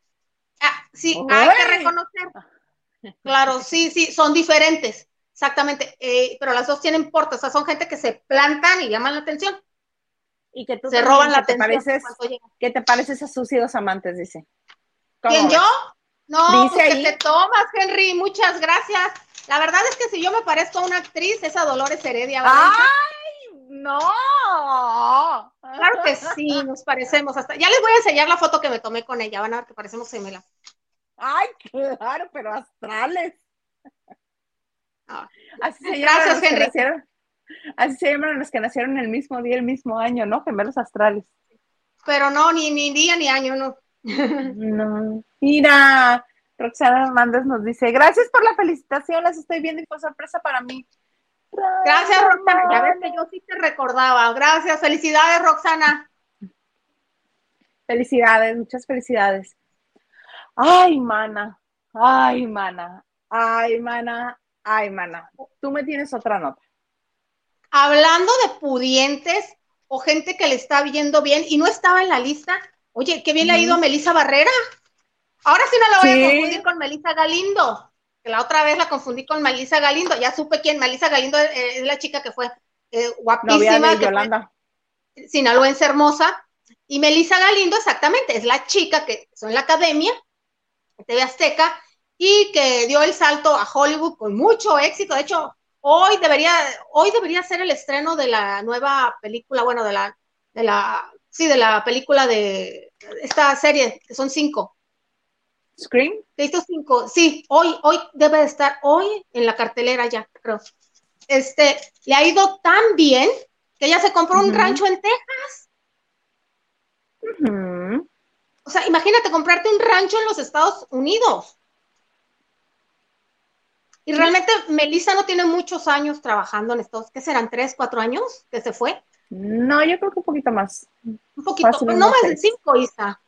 Ah, sí, hay que reconocer. Claro, sí, sí, son diferentes, exactamente, eh, pero las dos tienen porte, o sea, son gente que se plantan y llaman la atención. Y que tú se roban la atención. ¿Qué te pareces a sus dos amantes? Dice. ¿Quién yo? No, dice pues que te tomas, Henry, muchas gracias. La verdad es que si yo me parezco a una actriz, esa Dolores Heredia. ¡Ay! No. Claro que sí, nos parecemos hasta. Ya les voy a enseñar la foto que me tomé con ella, van a ver que parecemos gemelas. Ay, claro, pero astrales. Ah. Así se Gracias, Henry. así se llaman los que nacieron el mismo día, el mismo año, ¿no? Gemelos astrales. Pero no, ni, ni día ni año, no. No. Mira, Roxana Hernández nos dice, gracias por la felicitación, las estoy viendo y fue sorpresa para mí. Gracias, Roxana. Ya ves que yo sí te recordaba. Gracias. Felicidades, Roxana. Felicidades, muchas felicidades. Ay, mana. Ay, mana. Ay, mana. Ay, mana. Tú me tienes otra nota. hablando de pudientes o gente que le está viendo bien y no estaba en la lista, oye, qué bien le ha ido a Melissa Barrera. Ahora sí no la voy a confundir con Melissa Galindo, que la otra vez la confundí con Melissa Galindo, ya supe quién, Melissa Galindo es, la chica que fue eh, guapísima, que Yolanda. sinaloense hermosa, y Melissa Galindo exactamente, es la chica que son en la academia, TV Azteca, y que dio el salto a Hollywood con mucho éxito, de hecho, hoy debería, hoy debería ser el estreno de la nueva película, bueno, de la, de la, sí, de la película de esta serie, que son cinco, Scream. Estos cinco, sí, hoy, hoy debe de estar, hoy en la cartelera ya, creo. Este, le ha ido tan bien que ella se compró un rancho en Texas. O sea, imagínate comprarte un rancho en los Estados Unidos. Y realmente Melissa no tiene muchos años trabajando en estos, ¿qué serán? ¿Tres, cuatro años que se fue? No, yo creo que un poquito más. Un poquito, no más de cinco, Isa.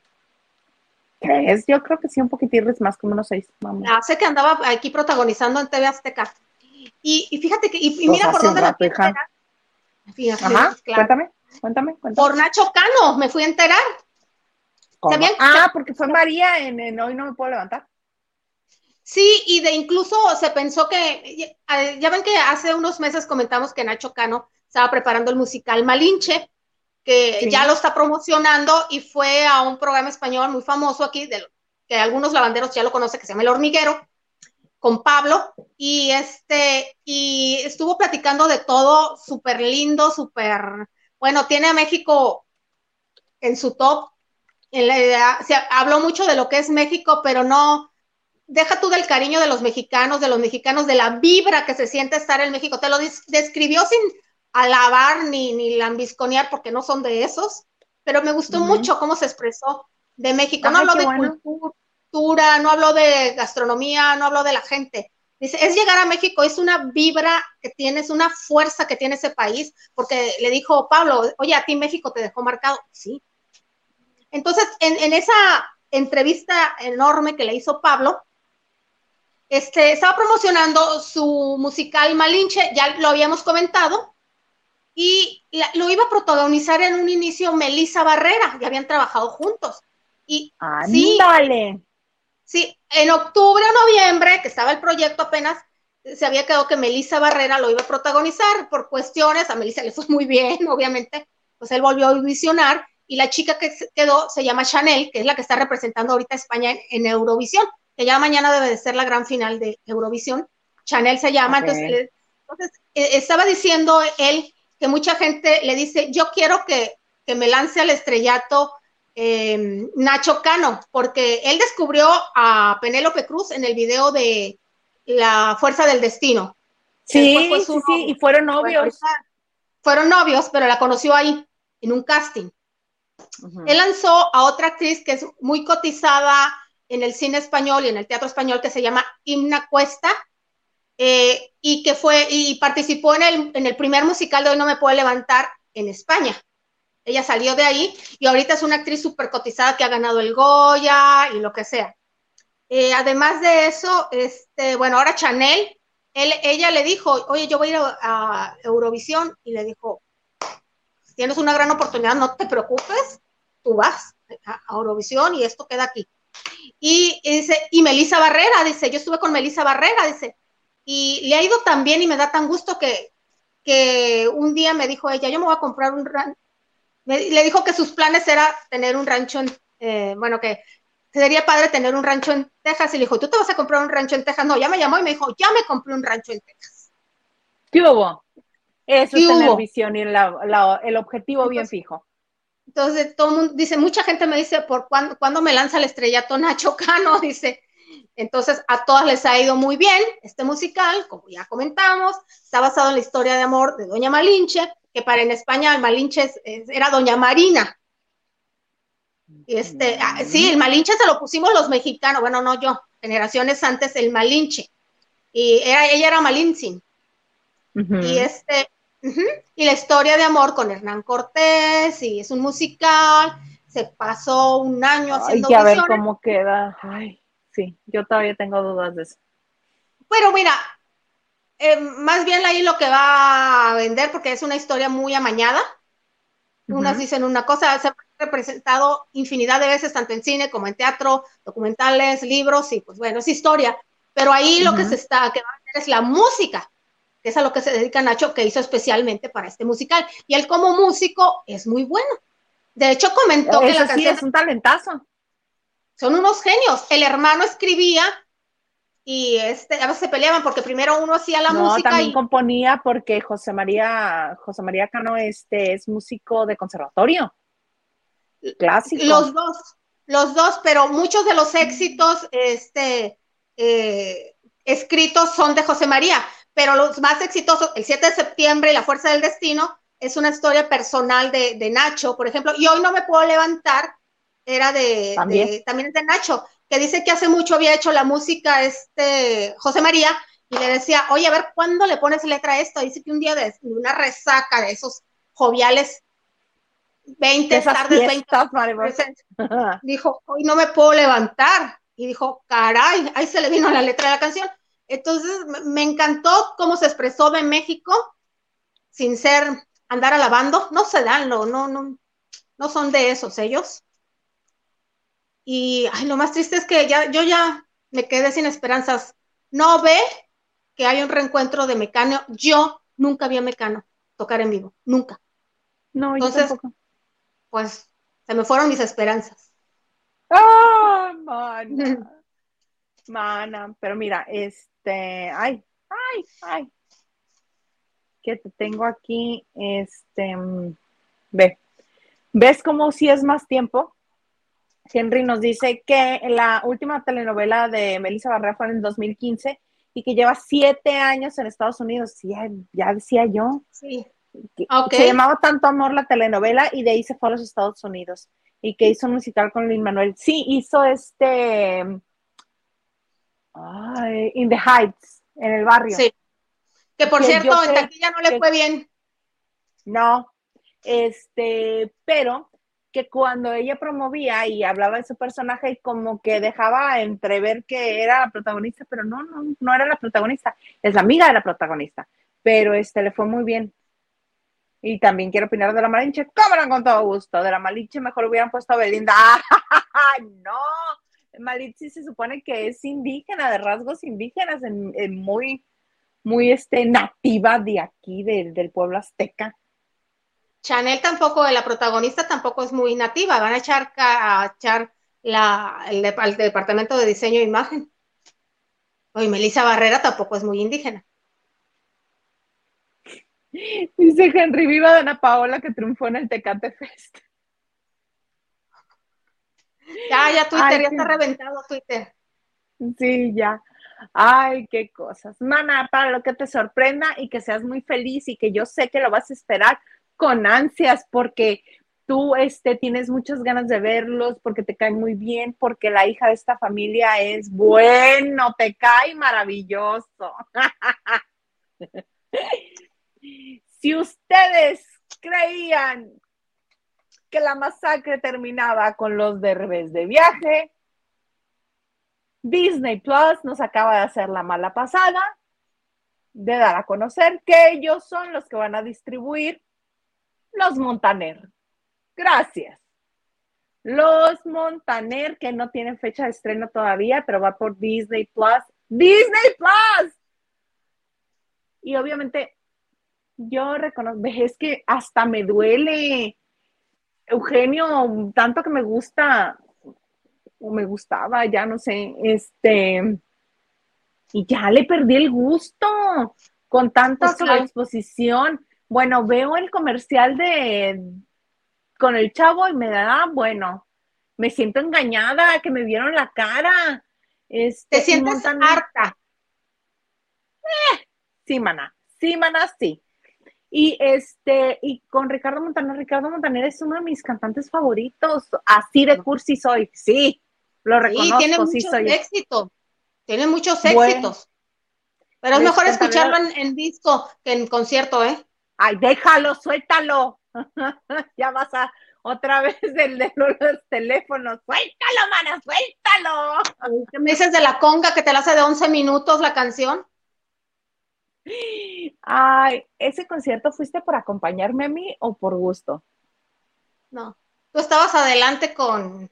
¿Crees? Yo creo que sí, un poquitirris más, como unos seis. Vamos. Ah, sé que andaba aquí protagonizando en TV Azteca. Y, y fíjate que, y, mira por dónde me fui a enterar. Fíjate, Ajá, cuéntame, cuéntame, cuéntame. Por Nacho Cano, me fui a enterar. Ah, porque fue María en, Hoy no me puedo levantar. Sí, y de incluso se pensó que, ya ven que hace unos meses comentamos que Nacho Cano estaba preparando el musical Malinche, que ya lo está promocionando y fue a un programa español muy famoso aquí, de, que algunos lavanderos ya lo conocen, que se llama El Hormiguero, con Pablo, y este, y estuvo platicando de todo, súper lindo, súper, bueno, tiene a México en su top, en la, se habló mucho de lo que es México, pero no, deja tú del cariño de los mexicanos, de los mexicanos, de la vibra que se siente estar en México, te lo describió sin alabar ni, ni lambisconear porque no son de esos, pero me gustó mucho cómo se expresó de México. no habló de cultura, no habló de gastronomía, no habló de la gente. Dice, es llegar a México, es una vibra que tienes, una fuerza que tiene ese país, porque le dijo Pablo, oye, a ti México te dejó marcado. Sí. Entonces, en, en esa entrevista enorme que le hizo Pablo, este, estaba promocionando su musical Malinche, ya lo habíamos comentado, y lo iba a protagonizar en un inicio Melissa Barrera, ya habían trabajado juntos. Y sí, sí, en octubre o noviembre, que estaba el proyecto apenas, se había quedado que Melissa Barrera lo iba a protagonizar por cuestiones, a Melissa le fue muy bien, obviamente, pues él volvió a audicionar y la chica que quedó se llama Chanel, que es la que está representando ahorita a España en, Eurovisión, que ya mañana debe de ser la gran final de Eurovisión. Chanel se llama, entonces, entonces eh, estaba diciendo él que mucha gente le dice, yo quiero que, me lance al estrellato em, Nacho Cano, porque él descubrió a Penélope Cruz en el video de La Fuerza del Destino. Sí, sí, sí, y fueron novios. fueron novios, pero la conoció ahí, en un casting. Él lanzó a otra actriz que es muy cotizada en el cine español y en el teatro español, que se llama Imna Cuesta, eh, y que fue y participó en el, en el primer musical de Hoy No Me Puedo Levantar en España. Ella salió de ahí y ahorita es una actriz súper cotizada que ha ganado el Goya y lo que sea. Eh, además de eso, este, bueno, ahora Chanel, él, ella le dijo, oye, yo voy a ir a, Eurovisión y le dijo, tienes una gran oportunidad, no te preocupes, tú vas a, Eurovisión y esto queda aquí. Y, y, dice, y Melissa Barrera, dice, yo estuve con Melissa Barrera, dice, y le ha ido tan bien y me da tan gusto que, que un día me dijo ella, yo me voy a comprar un rancho. Le dijo que sus planes era tener un rancho en, eh, bueno, que sería padre tener un rancho en Texas. Y le dijo, ¿tú te vas a comprar un rancho en Texas? No, ya me llamó y me dijo, ya me compré un rancho en Texas. ¿Qué hubo? Eso es tener visión y el objetivo bien fijo. Entonces, todo mundo dice, mucha gente me dice, ¿por cuándo, cuándo me lanza el estrellato Nacho Cano? Dice, entonces, a todas les ha ido muy bien este musical, como ya comentamos, está basado en la historia de amor de Doña Malinche, que para en España el Malinche era Doña Marina. Este, ah, sí, el Malinche se lo pusimos los mexicanos, bueno, no yo, generaciones antes el Malinche. Y ella era Malintzin. Y este, y la historia de amor con Hernán Cortés, y es un musical, se pasó un año haciendo Hay que ver cómo queda. Ay sí, yo todavía tengo dudas de eso. Pero mira, eh, más bien ahí lo que va a vender, porque es una historia muy amañada. Unas dicen una cosa, se ha representado infinidad de veces, tanto en cine como en teatro, documentales, libros, y pues bueno, es historia. Pero ahí lo que se está, que va a vender es la música, que es a lo que se dedica Nacho, que hizo especialmente para este musical. Y él como músico es muy bueno. De hecho, comentó que la canción... es un talentazo. Son unos genios. El hermano escribía y este, a veces se peleaban porque primero uno hacía la música también y componía porque José María José María Cano este es músico de conservatorio clásico los dos los dos pero muchos de los éxitos este eh, escritos son de José María pero los más exitosos el 7 de septiembre y la fuerza del destino es una historia personal de, de Nacho por ejemplo y hoy no me puedo levantar era de también, también es de Nacho que dice que hace mucho había hecho la música este José María y le decía, oye, a ver, ¿cuándo le pones letra a esto? Dice que un día de una resaca de esos joviales 20 tardes, 20 dijo, hoy no me puedo levantar. Y dijo, caray, ahí se le vino la letra de la canción. Entonces, me encantó cómo se expresó de México sin ser andar alabando. No se dan, no, no, no, no son de esos ellos. Y ay, lo más triste es que ya, yo ya me quedé sin esperanzas. No ve que hay un reencuentro de Mecano. Yo nunca vi a Mecano tocar en vivo, nunca. No, Entonces, yo tampoco. Pues se me fueron mis esperanzas. ¡Ah, mana! mana, pero mira, este, ay, ay, ay, que te tengo aquí, este, mm, ve, ¿ves cómo si es más tiempo? Henry nos dice que la última telenovela de Melissa Barrera fue en el 2015 y que lleva siete años en Estados Unidos. Ya, ya decía yo. Sí. Se llamaba Tanto Amor la telenovela y de ahí se fue a los Estados Unidos. Y que hizo un musical con Lin Manuel. Sí, hizo este. In the Heights, en el barrio. Sí. Que por cierto, en taquilla no le fue bien. No, este, pero que cuando ella promovía y hablaba de su personaje, como que dejaba entrever que era la protagonista, pero no, no, no era la protagonista, es la amiga de la protagonista, pero este le fue muy bien. Y también quiero opinar de la Malinche, cámara con todo gusto, de la Malinche mejor hubieran puesto a Belinda, no, Malinche se supone que es indígena, de rasgos indígenas, en, muy, muy este, nativa de aquí, del pueblo azteca Chanel tampoco, la protagonista tampoco es muy nativa, van a echar, a echar la, el, departamento de diseño e imagen. Hoy Melissa Barrera tampoco es muy indígena. Dice Henry Viva de Ana Paola que triunfó en el Tecate Fest. Ya, ya Twitter, ya está reventado Twitter. Sí, ya. Ay, qué cosas. Mana, para lo que te sorprenda y que seas muy feliz y que yo sé que lo vas a esperar con ansias porque tú este, tienes muchas ganas de verlos, porque te caen muy bien, porque la hija de esta familia es bueno, te cae maravilloso. si ustedes creían que la masacre terminaba con los derbes de viaje, Disney Plus nos acaba de hacer la mala pasada de dar a conocer que ellos son los que van a distribuir los Montaner. Gracias. Los Montaner, que no tienen fecha de estreno todavía, pero va por Disney Plus. Disney Plus. Y obviamente, yo reconozco, es que hasta me duele. Eugenio, tanto que me gusta, o me gustaba, ya no sé, este, y ya le perdí el gusto con tanta pues exposición. Bueno, veo el comercial de con el chavo y me da, bueno, me siento engañada, que me vieron la cara. Este, ¿Te sientes harta? Eh, sí, mana, sí, mana, sí. Y este, y con Ricardo Montaner, Ricardo Montaner es uno de mis cantantes favoritos. Así de cursi soy, sí, lo reconozco. Sí, tiene mucho éxito. Tiene muchos éxitos. Pero es mejor escucharlo en, disco que en concierto, ¿eh? Ay, déjalo, suéltalo. ya vas a otra vez del de los teléfonos. Suéltalo, mana, suéltalo. ¿Qué me dices de la conga que te la hace de 11 minutos la canción? Ay, ¿ese concierto fuiste por acompañarme a mí o por gusto? No, tú estabas adelante con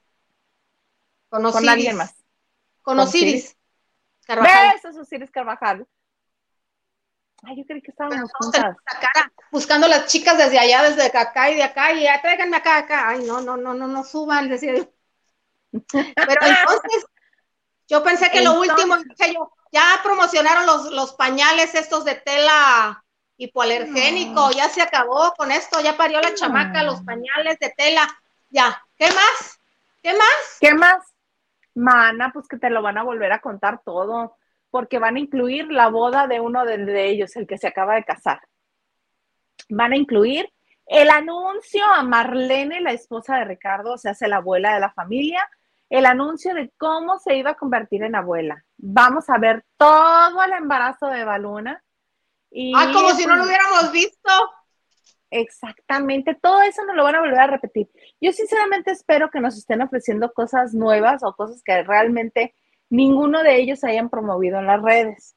con, Osiris. con alguien más. Con, Osiris. Carvajal. Besos, Osiris Carvajal. Ay, yo creí que estábamos juntas. Cara, buscando las chicas desde allá, desde acá y de acá, y ya tráiganme acá, acá. Ay, no, no, no, no, no suban, decía yo. Pero entonces, yo pensé que lo último, dije yo, ya promocionaron los, los pañales estos de tela hipoalergénico, ya se acabó con esto, ya parió la chamaca, los pañales de tela, ya, ¿qué más? ¿Qué más? ¿Qué más? Mana, pues que te lo van a volver a contar todo, porque van a incluir la boda de uno de, ellos, el que se acaba de casar. Van a incluir el anuncio a Marlene, la esposa de Ricardo, o sea, hace la abuela de la familia, el anuncio de cómo se iba a convertir en abuela. Vamos a ver todo el embarazo de Baluna. Y ah, como si no lo hubiéramos visto. Exactamente, todo eso nos lo van a volver a repetir. Yo sinceramente espero que nos estén ofreciendo cosas nuevas o cosas que realmente ninguno de ellos hayan promovido en las redes,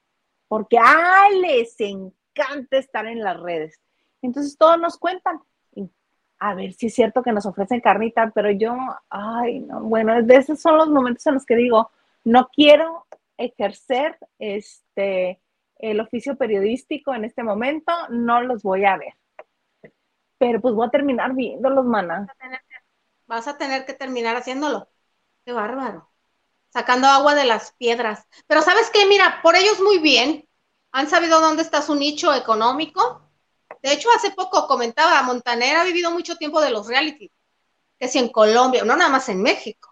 porque a les encanta estar en las redes. Entonces todos nos cuentan. A ver si es cierto que nos ofrecen carnita, pero yo, ay, no, bueno, de esos son los momentos en los que digo, no quiero ejercer este el oficio periodístico en este momento, no los voy a ver pero pues voy a terminar viéndolos, mana. Vas a tener que terminar haciéndolo. Qué bárbaro. Sacando agua de las piedras. Pero sabes qué, mira, por ellos muy bien. Han sabido dónde está su nicho económico. De hecho, hace poco comentaba, Montaner ha vivido mucho tiempo de los reality. Que si en Colombia, no nada más en México.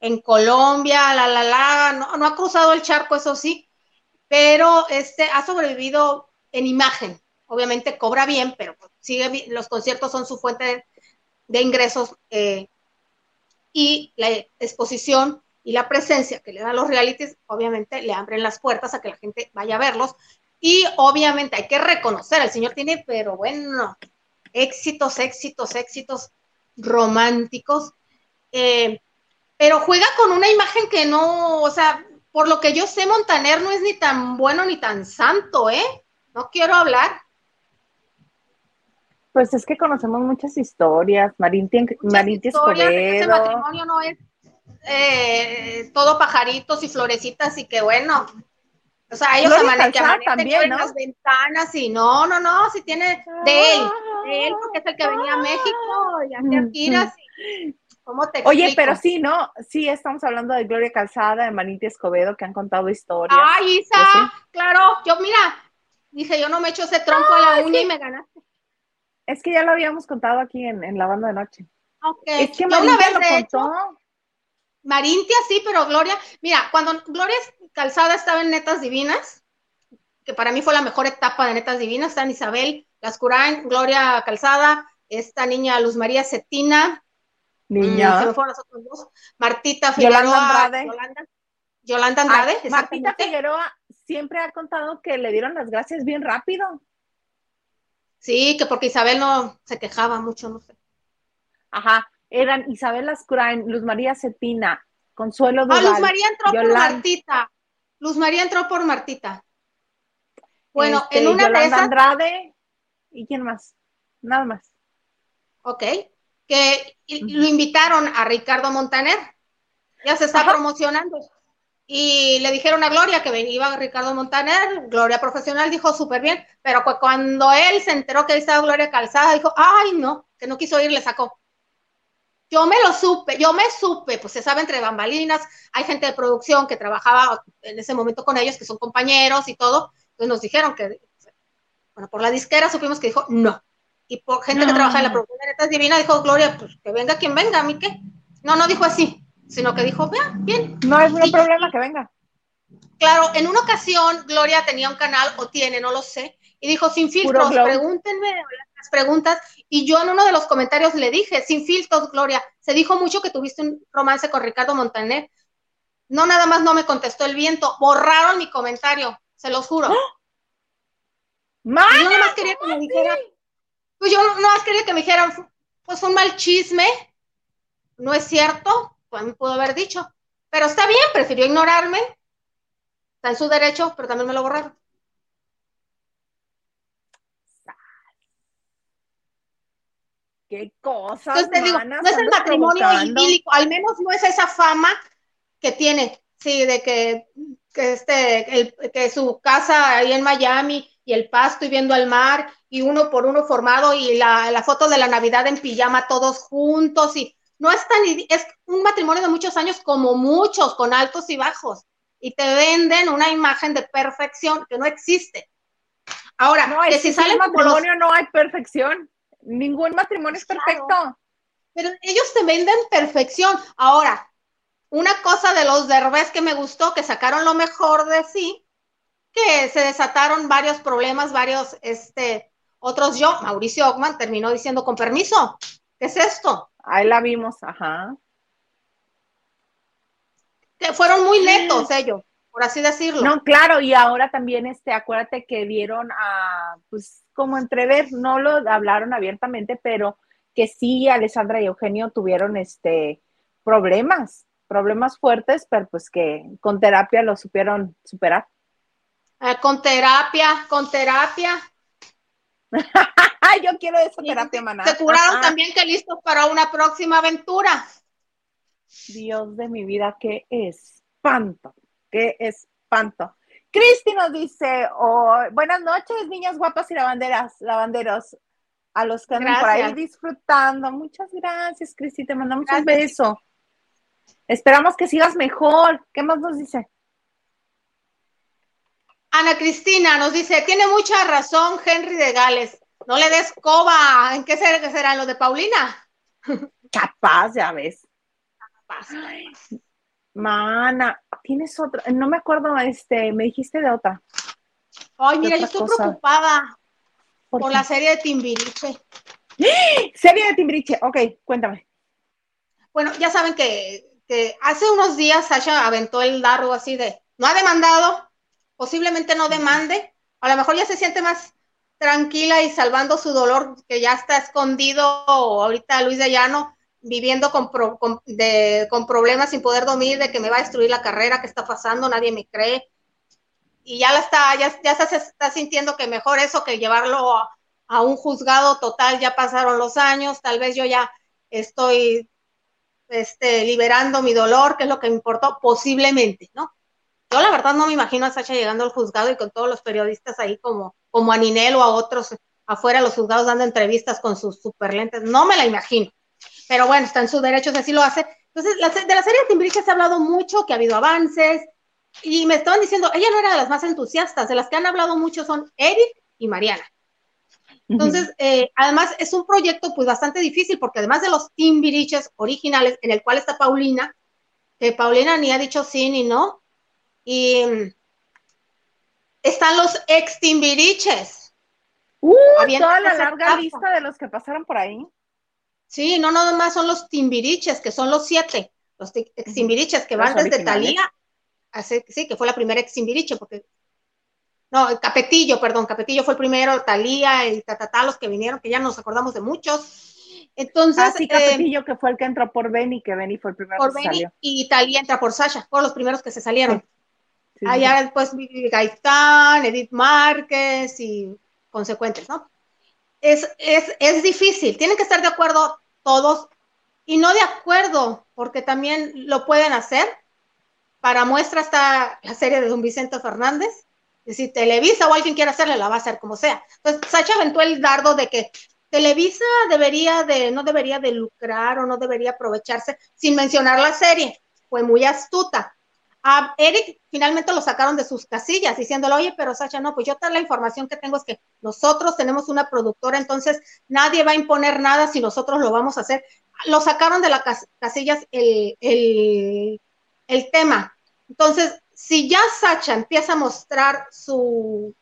En Colombia, la, la, la, no, no ha cruzado el charco, eso sí, pero este ha sobrevivido en imagen obviamente cobra bien, pero sigue, los conciertos son su fuente de, ingresos eh, y la exposición y la presencia que le dan los realities, obviamente le abren las puertas a que la gente vaya a verlos. Y obviamente hay que reconocer, el señor tiene, pero bueno, éxitos, éxitos, éxitos románticos, eh, pero juega con una imagen que no, o sea, por lo que yo sé, Montaner no es ni tan bueno ni tan santo, ¿eh? No quiero hablar, pues es que conocemos muchas historias, Marinti, muchas Ese matrimonio no es eh, todo pajaritos y florecitas y que bueno. O sea, ellos amanecen, también, ¿no? las ventanas y no, no, no, si tiene de él, de él porque es el que venía a México y hace giras ¿Cómo te Oye, pero sí, ¿no? Sí, estamos hablando de Gloria Calzada, de Marinti Escobedo, que han contado historias. Ay, Isa, claro, yo mira, dije, yo no me echo ese tronco a la uña y me ganaste. Es que ya lo habíamos contado aquí en, la banda de noche. Es que Marintia lo contó. Marintia sí, pero Gloria, mira, cuando Gloria Calzada estaba en Netas Divinas, que para mí fue la mejor etapa de Netas Divinas, están Isabel Lascurain, Gloria Calzada, esta niña Luz María Cetina, niña, mm, se me fueron dos, Martita Figueroa, Yolanda Andrade. Yolanda, Andrade. Martita Figueroa siempre ha contado que le dieron las gracias bien rápido. Sí, que porque Isabel no se quejaba mucho, no sé. Ajá, eran Isabel Lascurain, Luz María Cetina, Consuelo Duval. Ah, Luz María entró por Martita. Luz María entró por Martita. Bueno, este, en una de esas... Andrade, ¿y quién más? Nada más. Ok, que lo invitaron a Ricardo Montaner. Ya se está promocionando. Y le dijeron a Gloria que venía Ricardo Montaner, Gloria profesional, dijo súper bien, pero cuando él se enteró que estaba Gloria Calzada, dijo, ay no, que no quiso ir, le sacó. Yo me lo supe, yo me supe, pues se sabe entre bambalinas, hay gente de producción que trabajaba en ese momento con ellos, que son compañeros y todo, entonces nos dijeron que, bueno, por la disquera supimos que dijo no. Y por gente que trabaja en la producción de Netas Divina dijo, Gloria, pues que venga quien venga, a mí qué. No, no dijo así sino que dijo, vean, bien. No es un problema que venga. Claro, en una ocasión Gloria tenía un canal, o tiene, no lo sé, y dijo, sin filtros, pregúntenme las preguntas, y yo en uno de los comentarios le dije, sin filtros, Gloria, se dijo mucho que tuviste un romance con Ricardo Montaner. No, nada más no me contestó el viento, borraron mi comentario, se los juro. ¡Oh! yo nada más quería que me dijeran, pues yo nada más quería que me dijeran, pues un mal chisme, no es cierto, me pudo haber dicho. Pero está bien, prefirió ignorarme. Está en su derecho, pero también me lo borraron. Qué cosas. Entonces te digo, no es el matrimonio idílico, al menos no es esa fama que tiene, sí, de que, que este, el, que su casa ahí en Miami y el pasto y viendo al mar y uno por uno formado y la, la foto de la Navidad en pijama todos juntos y no es tan, es un matrimonio de muchos años como muchos, con altos y bajos, y te venden una imagen de perfección que no existe. Ahora, no, que si sale matrimonio no hay perfección, ningún matrimonio es perfecto. Pero ellos te venden perfección. Ahora, una cosa de los derbés que me gustó, que sacaron lo mejor de sí, que se desataron varios problemas, varios, este, otros yo, Mauricio Ockman, terminó diciendo, con permiso, ¿qué es esto? Ahí la vimos, ajá. Que fueron muy netos ellos, por así decirlo. No, claro, y ahora también, este, acuérdate que dieron a, pues, como entrever, no lo hablaron abiertamente, pero que sí, Alessandra y Eugenio tuvieron, este, problemas, problemas fuertes, pero pues que con terapia lo supieron superar. Eh, con terapia, con terapia. Yo quiero esa terapia, maná. Se curaron también que listos para una próxima aventura. Dios de mi vida, qué espanto, qué espanto. Cristi nos dice, oh, buenas noches, niñas guapas y lavanderas, lavanderos, a los que andan por ahí disfrutando. Muchas gracias, Cristi, te mandamos un beso. Esperamos que sigas mejor. ¿Qué más nos dice? Ana Cristina nos dice, tiene mucha razón Henry de Gales. No le des coba. ¿En qué será, será lo de Paulina? Capaz, ya ves. Capaz. Mana, tienes otra, no me acuerdo, este, me dijiste de otra. Ay, mira, yo estoy preocupada ¿Por, la serie de Timbiriche. Serie de Timbiriche, ok, cuéntame. Bueno, ya saben que, que hace unos días Sasha aventó el dardo así de, no ha demandado, posiblemente no demande, a lo mejor ya se siente más tranquila y salvando su dolor que ya está escondido ahorita Luis de Llano viviendo con, con, problemas sin poder dormir, de que me va a destruir la carrera, que está pasando, nadie me cree. Y ya la está, ya, ya se está sintiendo que mejor eso que llevarlo a, un juzgado total, ya pasaron los años, tal vez yo ya estoy este, liberando mi dolor, que es lo que me importó, posiblemente, ¿no? Yo la verdad no me imagino a Sacha llegando al juzgado y con todos los periodistas ahí como, como a Ninel o a otros afuera los juzgados dando entrevistas con sus super lentes. No me la imagino. Pero bueno, está en su derecho, así lo hace. Entonces, de la serie de Timbiriche se ha hablado mucho, que ha habido avances, y me estaban diciendo, ella no era de las más entusiastas, de las que han hablado mucho son Eric y Mariana. Entonces, eh, además es un proyecto pues bastante difícil porque además de los Timbiriches originales en el cual está Paulina, que Paulina ni ha dicho sí ni no, y mm, están los ex Timbiriches. Uh, toda la larga lista de los que pasaron por ahí. Sí, no nada más son los Timbiriches, que son los siete, los Timbiriches que van desde Talía, sí, que fue la primera ex Timbiriche, porque no, Capetillo, perdón, Capetillo fue el primero, Talía y Tatatá, los que vinieron, que ya nos acordamos de muchos. Entonces, ah, sí, Capetillo, eh, que fue el que entró por Benny, que Benny fue el primero por que Benny, Y Talía entra por Sasha, fueron los primeros que se salieron. Allá después Gaitán, Edith Márquez y consecuentes, ¿no? Es, es, es difícil, tienen que estar de acuerdo todos y no de acuerdo, porque también lo pueden hacer. Para muestra está la serie de Don Vicente Fernández. Y si Televisa o alguien quiere hacerle, la va a hacer como sea. Entonces, Sacha aventó el dardo de que Televisa debería de, no debería de lucrar o no debería aprovecharse sin mencionar la serie. Fue muy astuta. A Eric finalmente lo sacaron de sus casillas diciéndole, oye, pero Sacha, no, pues yo toda la información que tengo es que nosotros tenemos una productora, entonces nadie va a imponer nada si nosotros lo vamos a hacer. Lo sacaron de las casillas el, el, el tema. Entonces, si ya Sacha empieza a mostrar su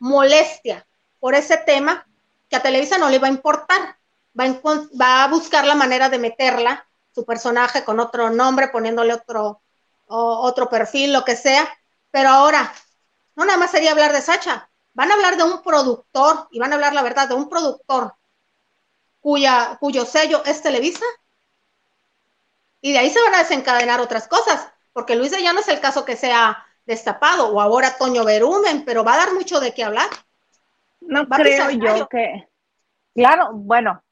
molestia por ese tema, que a Televisa no le va a importar, va va a buscar la manera de meterla, su personaje con otro nombre, poniéndole otro o otro perfil, lo que sea. Pero ahora, no nada más sería hablar de Sacha, van a hablar de un productor, y van a hablar la verdad, de un productor cuya, cuyo sello es Televisa. Y de ahí se van a desencadenar otras cosas, porque Luis ya no es el caso que sea destapado, o ahora Toño Berumen, pero va a dar mucho de qué hablar. No creo yo que, claro, bueno,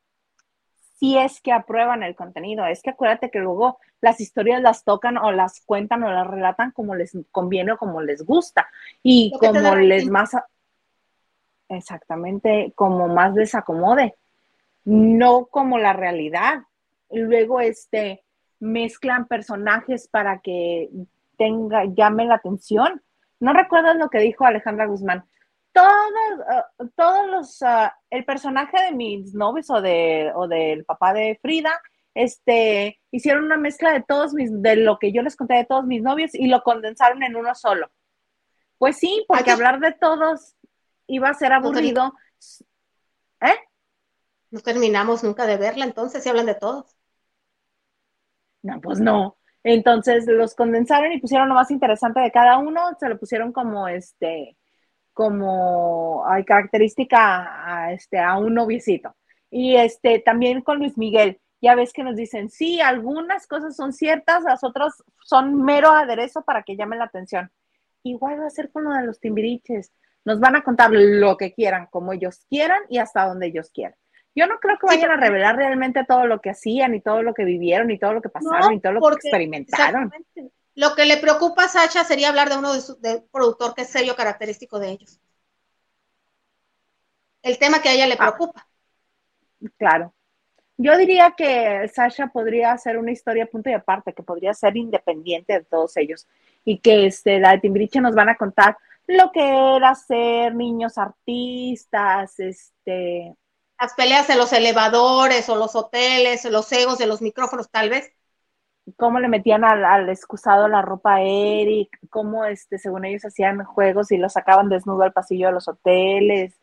si es que aprueban el contenido. Es que acuérdate que luego las historias las tocan o las cuentan o las relatan como les conviene o como les gusta y como les más exactamente como más les acomode, no como la realidad. Luego este mezclan personajes para que tenga llame la atención. No recuerdas lo que dijo Alejandra Guzmán todos, uh, todos los, uh, el personaje de mis novios o, de, o del papá de Frida, este, hicieron una mezcla de todos mis, de lo que yo les conté de todos mis novios y lo condensaron en uno solo. Pues sí, porque hablar de todos iba a ser aburrido. ¿Eh? No terminamos nunca de verla, entonces, si hablan de todos. No, pues no. Entonces los condensaron y pusieron lo más interesante de cada uno, se lo pusieron como este, como hay característica a, este, a un noviecito. Y este, también con Luis Miguel, ya ves que nos dicen, sí, algunas cosas son ciertas, las otras son mero aderezo para que llamen la atención. Igual va a ser con lo de los timbiriches. Nos van a contar lo que quieran, como ellos quieran y hasta donde ellos quieran. Yo no creo que vayan a revelar realmente todo lo que hacían y todo lo que vivieron y todo lo que pasaron y todo lo que experimentaron. Lo que le preocupa a Sacha sería hablar de uno de, su, productor que es serio característico de ellos. El tema que a ella le ah. preocupa. claro. Yo diría que Sasha podría hacer una historia punto y aparte, que podría ser independiente de todos ellos y que este, la de Timbiriche nos van a contar lo que era ser niños artistas, este... Las peleas en los elevadores o los hoteles, los egos de los micrófonos, tal vez cómo le metían al, excusado la ropa a Eric, cómo este, según ellos hacían juegos y lo sacaban desnudo al pasillo de los hoteles.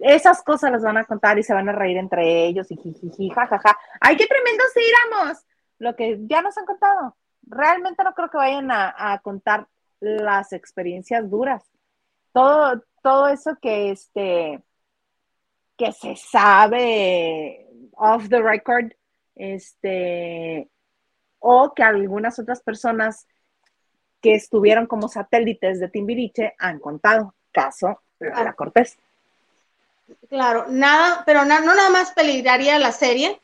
Esas cosas las van a contar y se van a reír entre ellos y jijiji, jajaja. ¡Ay, qué tremendos éramos! Lo que ya nos han contado. Realmente no creo que vayan a, contar las experiencias duras. Todo, todo eso que este que se sabe off the record, este, o que algunas otras personas que estuvieron como satélites de Timbiriche han contado. Caso la Cortés. Claro, nada, pero no nada más peligraría la serie,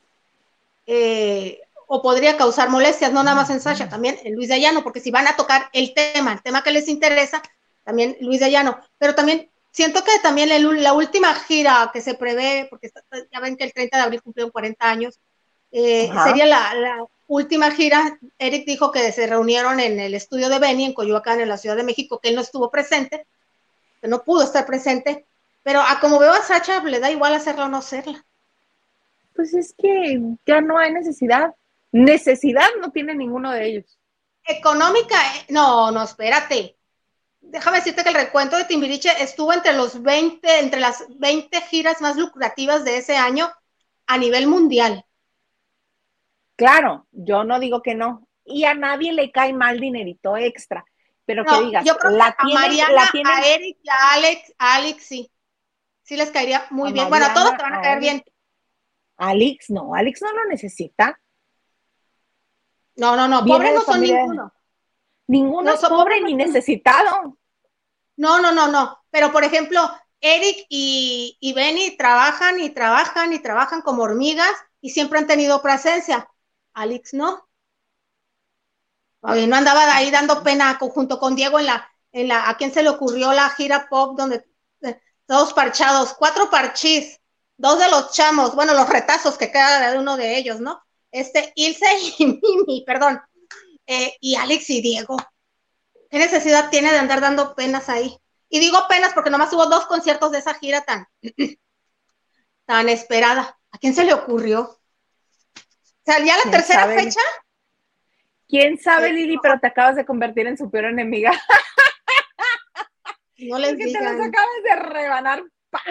eh, o podría causar molestias, no nada más en Sasha, también en Luis Dayano, porque si van a tocar el tema, el tema que les interesa, también Luis Dayano, pero también siento que también la última gira que se prevé, porque ya ven que el 30 de abril cumplieron 40 años, eh, sería la, última gira, Eric dijo que se reunieron en el estudio de Benny en Coyoacán, en la Ciudad de México, que él no estuvo presente, que no pudo estar presente, pero a como veo a Sacha, le da igual hacerla o no hacerla. Pues es que ya no hay necesidad. Necesidad no tiene ninguno de ellos. Económica, eh, no, no, espérate. Déjame decirte que el recuento de Timbiriche estuvo entre los 20, entre las 20 giras más lucrativas de ese año a nivel mundial. Claro, yo no digo que no. Y a nadie le cae mal dinerito extra. Pero que digas, yo creo la que a Mariana, a Eric y a Alex, Alex sí. Sí les caería muy bien. bueno, a todos te van a caer bien. Alex no, Alex no lo necesita. No, no, no, pobres no son ninguno. Ninguno es pobre ni necesitado. No, no, no, no. Pero por ejemplo, Eric y, y Benny trabajan y trabajan y trabajan como hormigas y siempre han tenido presencia. Alex no. no andaba ahí dando pena junto con Diego en la, en la, a quién se le ocurrió la gira pop donde eh, todos parchados, cuatro parchís, dos de los chamos, bueno, los retazos que queda de uno de ellos, ¿no? Este, Ilse y Mimi, perdón, eh, y Alex y Diego. ¿Qué necesidad tiene de andar dando penas ahí? Y digo penas porque nomás hubo dos conciertos de esa gira tan, tan esperada. ¿A quién se le ocurrió? ¿Salía la tercera fecha? ¿Quién sabe, Lili? Pero te acabas de convertir en su peor enemiga. No les digan. te las acabas de rebanar.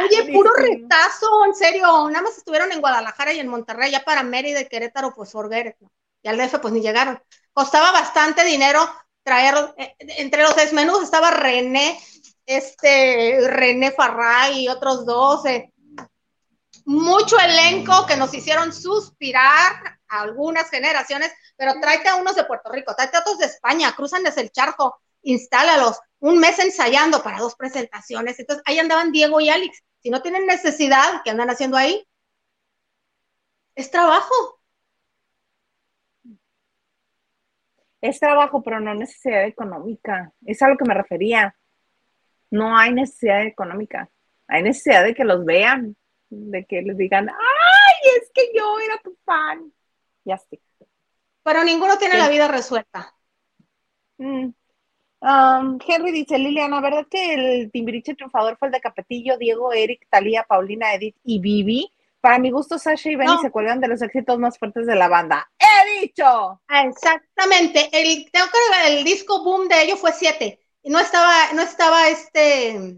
Oye, puro retazo, en serio. Nada más estuvieron en Guadalajara y en Monterrey, ya para Mérida y Querétaro, pues Forguer. Y al DF, pues ni llegaron. Costaba bastante dinero traer, eh, entre los desmenús estaba René, este, René Farray y otros dos. mucho elenco que nos hicieron suspirar algunas generaciones, pero tráete a unos de Puerto Rico, tráete a otros de España, cruzan desde el charco, instálalos, un mes ensayando para dos presentaciones. Entonces ahí andaban Diego y Alex. Si no tienen necesidad, ¿qué andan haciendo ahí? Es trabajo. Es trabajo, pero no necesidad económica. Es a lo que me refería. No hay necesidad económica. Hay necesidad de que los vean, de que les digan, ¡ay, es que yo era tu fan! Ya estoy. Pero ninguno tiene la vida resuelta. Mm. Um, Henry dice, Liliana, ¿verdad que el timbiriche triunfador fue el de Capetillo, Diego, Eric, Talía, Paulina, Edith y Vivi? Para mi gusto, Sasha y Benny se cuelgan de los éxitos más fuertes de la banda. ¡He dicho! Exactamente. El, tengo que el disco boom de ellos fue siete. No estaba, no estaba este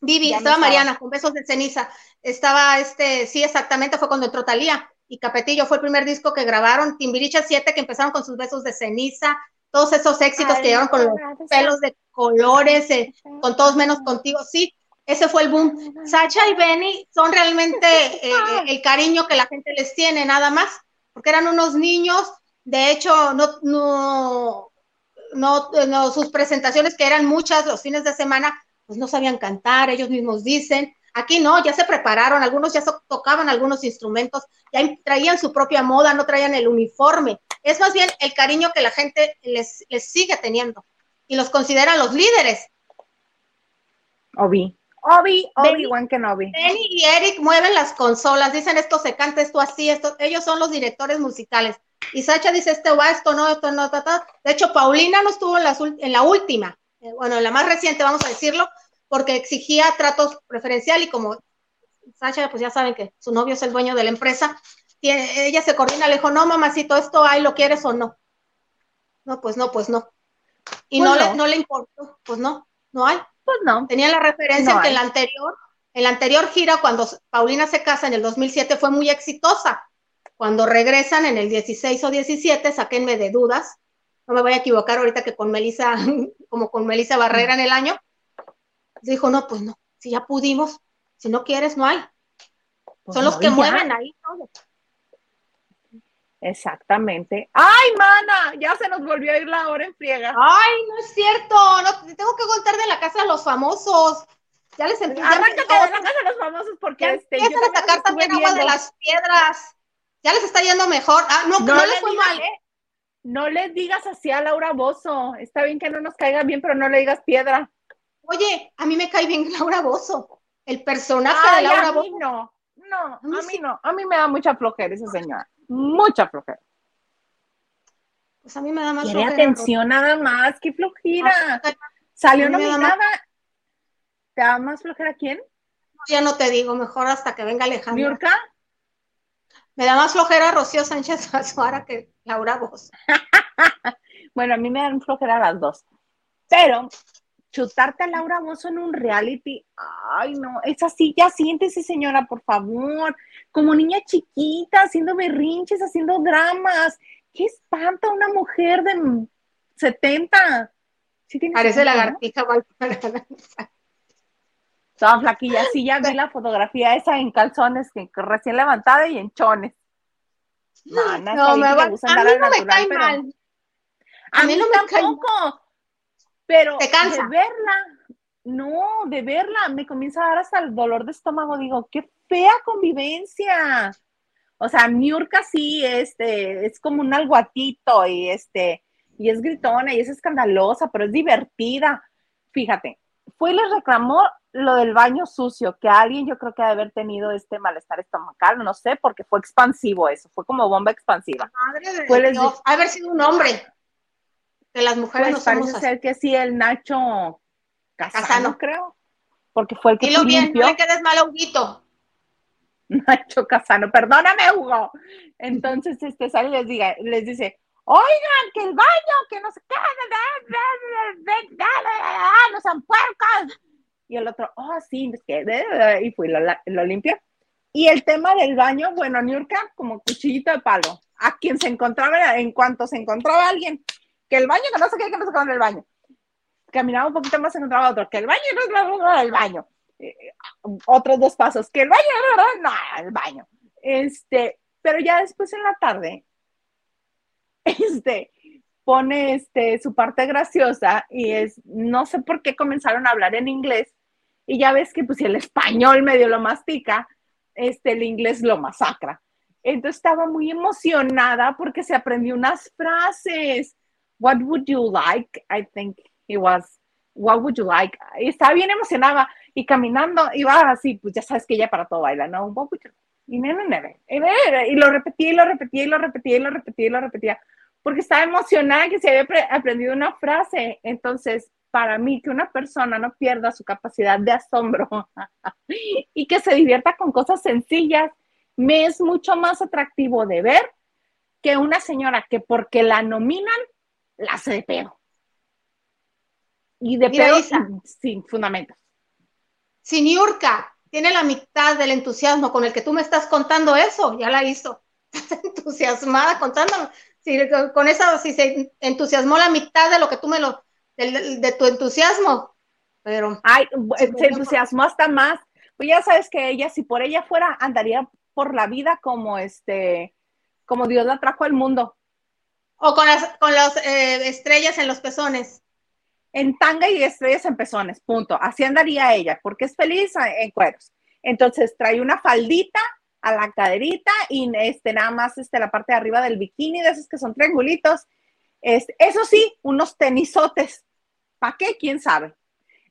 Vivi, estaba Mariana con besos de ceniza. Estaba este, sí, exactamente, fue cuando entró Talía. Y Capetillo fue el primer disco que grabaron. Timbiriche 7 que empezaron con sus besos de ceniza, todos esos éxitos que llegaron con los pelos de colores, eh, con todos menos contigo, sí, ese fue el boom. Sacha y Benny son realmente eh, el cariño que la gente les tiene, nada más, porque eran unos niños, de hecho, no, no, no, no, sus presentaciones, que eran muchas los fines de semana, pues no sabían cantar, ellos mismos dicen. Aquí no, ya se prepararon, algunos ya tocaban algunos instrumentos, ya traían su propia moda, no traían el uniforme. Es más bien el cariño que la gente les, les sigue teniendo y los consideran los líderes. Obi. Obi, Obi, Wan Kenobi. Benny y Eric mueven las consolas, dicen esto se canta, esto así, esto, ellos son los directores musicales. Y Sacha dice, esto va, esto no, esto no, ta, ta. De hecho, Paulina no estuvo en la, en la última, eh, bueno, en la más reciente, vamos a decirlo, porque exigía tratos preferencial y como Sacha, pues ya saben que su novio es el dueño de la empresa, ella se coordina, le dijo, no, mamacito, esto hay, ¿lo quieres o no? No, pues no, pues no. Y pues no, Le, no le importó, pues no, no hay. Pues no. Tenía la referencia que en la anterior, en la anterior gira, cuando Paulina se casa en el 2007, fue muy exitosa. Cuando regresan en el 16 o 17, sáquenme de dudas, no me voy a equivocar ahorita que con Melissa, como con Melissa Barrera en el año, dijo, no, pues no, si ya pudimos, si no quieres, no hay. Pues Son los que mueven ahí todo. Exactamente. ¡Ay, mana! Ya se nos volvió a ir la hora en friega. ¡Ay, no es cierto! No, tengo que contar de la casa de los famosos. Ya les empecé. Arráncate de la casa de los famosos porque ya este, yo a sacar también agua de las piedras. Ya les está yendo mejor. Ah, no, no, no les fue mal, ¿eh? No les digas así a Laura Bozo. Está bien que no nos caiga bien, pero no le digas piedra. Oye, a mí me cae bien Laura Bozo. El personaje de Laura Bozo. No, no, a mí no. A mí me da mucha flojera esa señora mucha flojera. Pues a mí me da más Quiere atención nada más, qué flojera. Ah, Salió nominada. ¿Te da más flojera quién? Ya no te digo, mejor hasta que venga Alejandra. ¿Miurka? Me da más flojera Rocío Sánchez Azuara que Laura Voz. bueno, a mí me dan flojera las dos. Pero chutarte a Laura Bozo en un reality, ay no, es así, ya siéntese señora, por favor, como niña chiquita, haciendo berrinches, haciendo dramas, qué espanta una mujer de 70. Parece lagartija Toda flaquilla, sí, ya vi la fotografía esa en calzones, que, recién levantada y en chones. no, me a, mí no me cae mal. A, mí, no me tampoco. Pero de verla, no, de verla, me comienza a dar hasta el dolor de estómago. Digo, qué fea convivencia. O sea, Miurka sí, este, es como un alguatito y este, y es gritona y es escandalosa, pero es divertida. Fíjate, fue y les reclamó lo del baño sucio, que alguien yo creo que ha de haber tenido este malestar estomacal, no sé, porque fue expansivo eso, fue como bomba expansiva. Madre de Dios, haber sido un hombre que las mujeres pues parece ser que sí, el Nacho Casano, creo, porque fue el que Dilo bien, no le quedes mal Huguito. Nacho Casano, perdóname, Hugo. Entonces, este sale y les, diga, les dice, oigan, que el baño, que no se qué, no sean puercos. Y el otro, oh, sí, y fui, lo, lo limpió. Y el tema del baño, bueno, Niurka, como cuchillito de palo. A quien se encontraba, en cuanto se encontraba alguien que el baño, que no sé qué, que no se en el baño. Caminaba un poquito más, encontraba otro, que el baño no el baño. Eh, otros dos pasos, que el baño no, el baño. Este, pero ya después en la tarde, este, pone este, su parte graciosa y es, no sé por qué comenzaron a hablar en inglés y ya ves que pues si el español medio lo mastica, este, el inglés lo masacra. Entonces estaba muy emocionada porque se aprendió unas frases. What would you like? I think it was, what would you like? Y estaba bien emocionada y caminando iba así, pues ya sabes que ella para todo baila, ¿no? What would you y, y lo repetía y lo repetía y lo repetía y lo repetía y lo repetía, porque estaba emocionada que se había aprendido una frase. Entonces, para mí, que una persona no pierda su capacidad de asombro y que se divierta con cosas sencillas, me es mucho más atractivo de ver que una señora que porque la nominan, la hace de pedo. Y de pedo sin, sin fundamentos. Siniurka, tiene la mitad del entusiasmo con el que tú me estás contando eso, ya la hizo. Estás entusiasmada contándome. Si, con eso, si se entusiasmó la mitad de lo que tú me lo, de, tu entusiasmo. Pero. Ay, se entusiasmó hasta más. Pues ya sabes que ella, si por ella fuera, andaría por la vida como este, como Dios la trajo al mundo. O con las, con las eh, estrellas en los pezones en tanga y estrellas en pezones, punto. Así andaría ella, porque es feliz en cueros. Entonces trae una faldita a la caderita y este, nada más este, la parte de arriba del bikini, de esos que son triangulitos. Este, eso sí, unos tenisotes. ¿Para qué? ¿Quién sabe?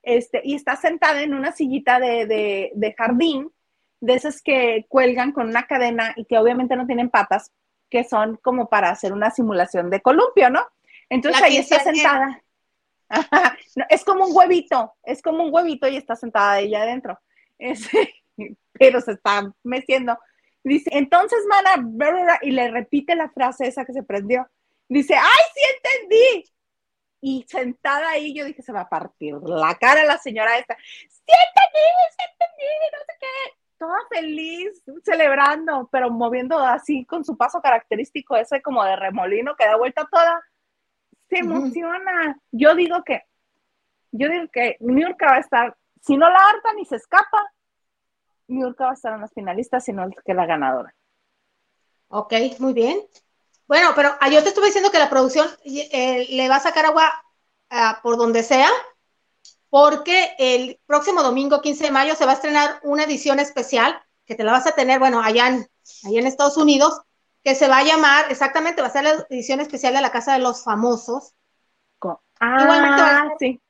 Este, y está sentada en una sillita de, de jardín, de esas que cuelgan con una cadena y que obviamente no tienen patas, que son como para hacer una simulación de columpio, ¿no? Entonces ahí está sentada es como un huevito, es como un huevito y está sentada ella adentro. pero se está meciendo. Dice, entonces, mana, y le repite la frase esa que se prendió. Dice, ¡ay, sí entendí! Y sentada ahí, yo dije, se va a partir la cara la señora esta. ¡Sí entendí, sí entendí! No sé qué. Toda feliz, celebrando, pero moviendo así con su paso característico ese como de remolino que da vuelta toda se emociona. Yo digo que, yo digo que New va a estar, si no la harta ni se escapa, New va a estar en las finalistas, sino que la ganadora. Ok, muy bien. Bueno, pero ah, yo te estuve diciendo que la producción eh, le va a sacar agua ah, por donde sea, porque el próximo domingo 15 de mayo se va a estrenar una edición especial que te la vas a tener, bueno, allá en, allá en Estados Unidos, que se va a llamar, exactamente, va a ser la edición especial de la Casa de los Famosos. Ah, Igualmente sí.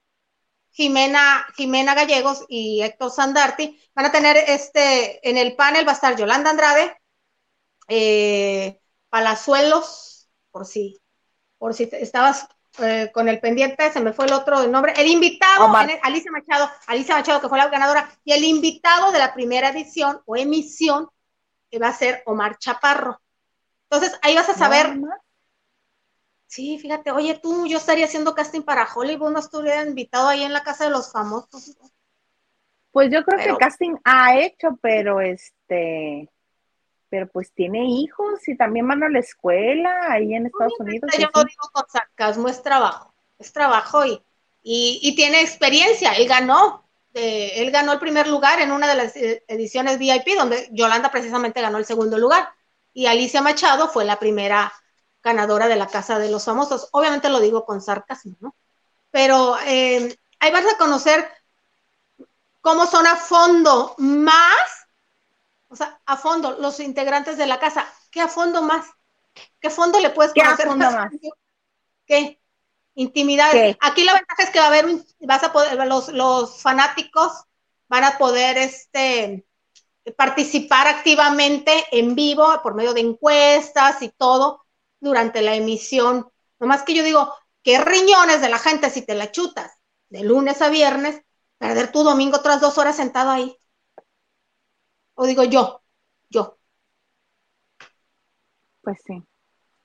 Jimena, Jimena Gallegos y Héctor Sandarti van a tener este, en el panel va a estar Yolanda Andrade, eh, Palazuelos, por si, por si estabas eh, con el pendiente, se me fue el otro nombre, el invitado, Alicia Machado, Alicia Machado, que fue la ganadora, y el invitado de la primera edición o emisión que va a ser Omar Chaparro. Entonces ahí vas a saber. sí, fíjate, oye, tú, yo estaría haciendo casting para Hollywood, no estuviera invitado ahí en la casa de los famosos. Pues yo creo que que casting ha hecho, pero este, pero pues tiene hijos y también van a la escuela ahí en Estados Unidos. Yo no digo con sarcasmo, es trabajo, es trabajo y, y, tiene experiencia, él ganó, él ganó el primer lugar en una de las ediciones VIP, donde Yolanda precisamente ganó el segundo lugar y Alicia Machado fue la primera ganadora de la Casa de los Famosos. Obviamente lo digo con sarcasmo, ¿no? Pero eh, ahí vas a conocer cómo son a fondo más, o sea, a fondo los integrantes de la casa. ¿Qué a fondo más? ¿Qué fondo le puedes conocer? ¿Qué a fondo más? ¿Qué? Intimidad. Aquí la ventaja es que va a haber, vas a poder, los, los fanáticos van a poder, este, participar activamente en vivo por medio de encuestas y todo durante la emisión. Nomás que yo digo, qué riñones de la gente si te la chutas de lunes a viernes, perder tu domingo tras dos horas sentado ahí. O digo yo, yo. Pues sí.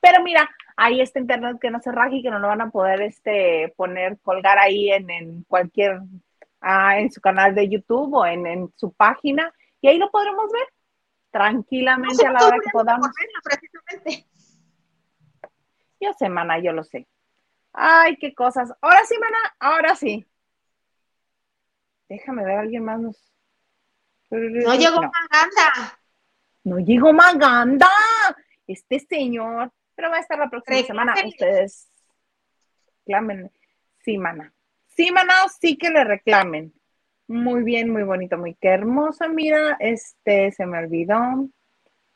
Pero mira, ahí está internet que no se raje y que no lo van a poder este, poner, colgar ahí en, cualquier, ah, en su canal de YouTube o en, en su página y ahí lo podremos ver tranquilamente a la hora que podamos. precisamente. Yo sé, mana, yo lo sé. Ay, qué cosas. Ahora sí, mana, ahora sí. Déjame ver, alguien más nos. No llegó Maganda. No llegó Maganda. Este señor. Pero va a estar la próxima semana. Ustedes reclamen. Sí, mana. Sí, mana, sí que le reclamen. Muy bien, muy bonito, muy qué hermosa, mira, este, se me olvidó.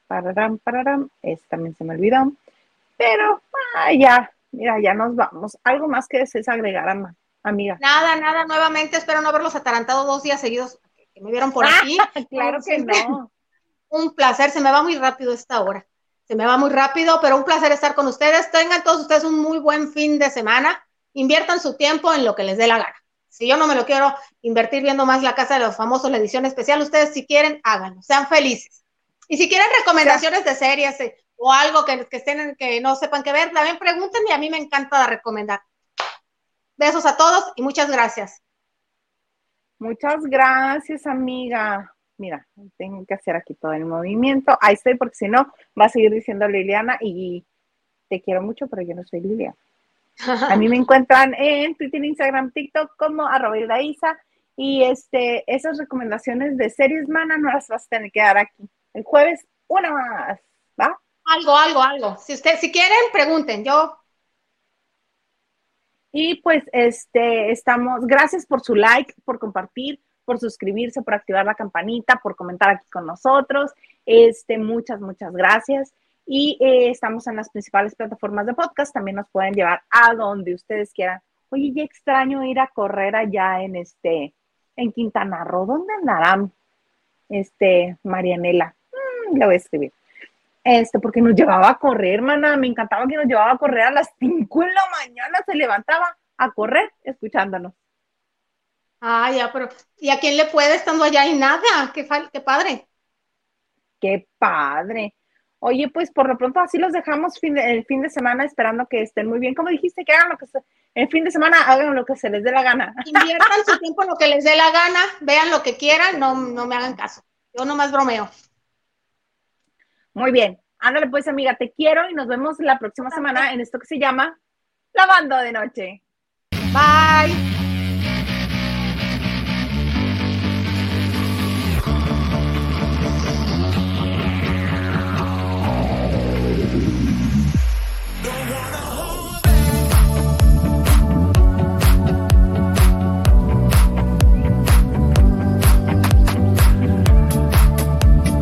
Pararam, pararam. Este también se me olvidó. Pero ah, ya, mira, ya nos vamos. ¿Algo más que desees agregar, amiga? Nada, nada, nuevamente espero no haberlos atarantado dos días seguidos que me vieron por aquí. claro que no. Un placer, se me va muy rápido esta hora. Se me va muy rápido, pero un placer estar con ustedes. Tengan todos ustedes un muy buen fin de semana. Inviertan su tiempo en lo que les dé la gana. Si yo no me lo quiero invertir viendo más la casa de los famosos, la edición especial, ustedes si quieren, háganlo, sean felices. Y si quieren recomendaciones de series eh, o algo que, que, estén, que no sepan qué ver, también pregúntenme, a mí me encanta recomendar. Besos a todos y muchas gracias. Muchas gracias, amiga. Mira, tengo que hacer aquí todo el movimiento. Ahí estoy, porque si no, va a seguir diciendo Liliana y te quiero mucho, pero yo no soy Liliana. A mí me encuentran en Twitter, Instagram, TikTok como arroba Isa. Y este, esas recomendaciones de series, mana, no las vas a tener que dar aquí. El jueves, una más, ¿va? Algo, algo, algo. Si usted, si quieren, pregunten. Yo. Y pues, este, estamos, gracias por su like, por compartir, por suscribirse, por activar la campanita, por comentar aquí con nosotros. Este, muchas, muchas gracias. Y eh, estamos en las principales plataformas de podcast. También nos pueden llevar a donde ustedes quieran. Oye, ya extraño ir a correr allá en este, en Quintana Roo. ¿Dónde andarán? Este, Marianela. Mm, le voy a escribir. Este, porque nos llevaba a correr, hermana. Me encantaba que nos llevaba a correr a las 5 de la mañana. Se levantaba a correr escuchándonos. Ah, ya, pero ¿y a quién le puede estando allá y nada? Qué, qué padre. Qué padre. Oye, pues por lo pronto así los dejamos el fin de semana esperando que estén muy bien. Como dijiste, que hagan lo que se, el fin de semana hagan lo que se les dé la gana. Inviertan su tiempo en lo que les dé la gana, vean lo que quieran, no, no me hagan caso. Yo nomás bromeo. Muy bien. Ándale pues, amiga, te quiero y nos vemos la próxima semana en esto que se llama Lavando de Noche. Bye.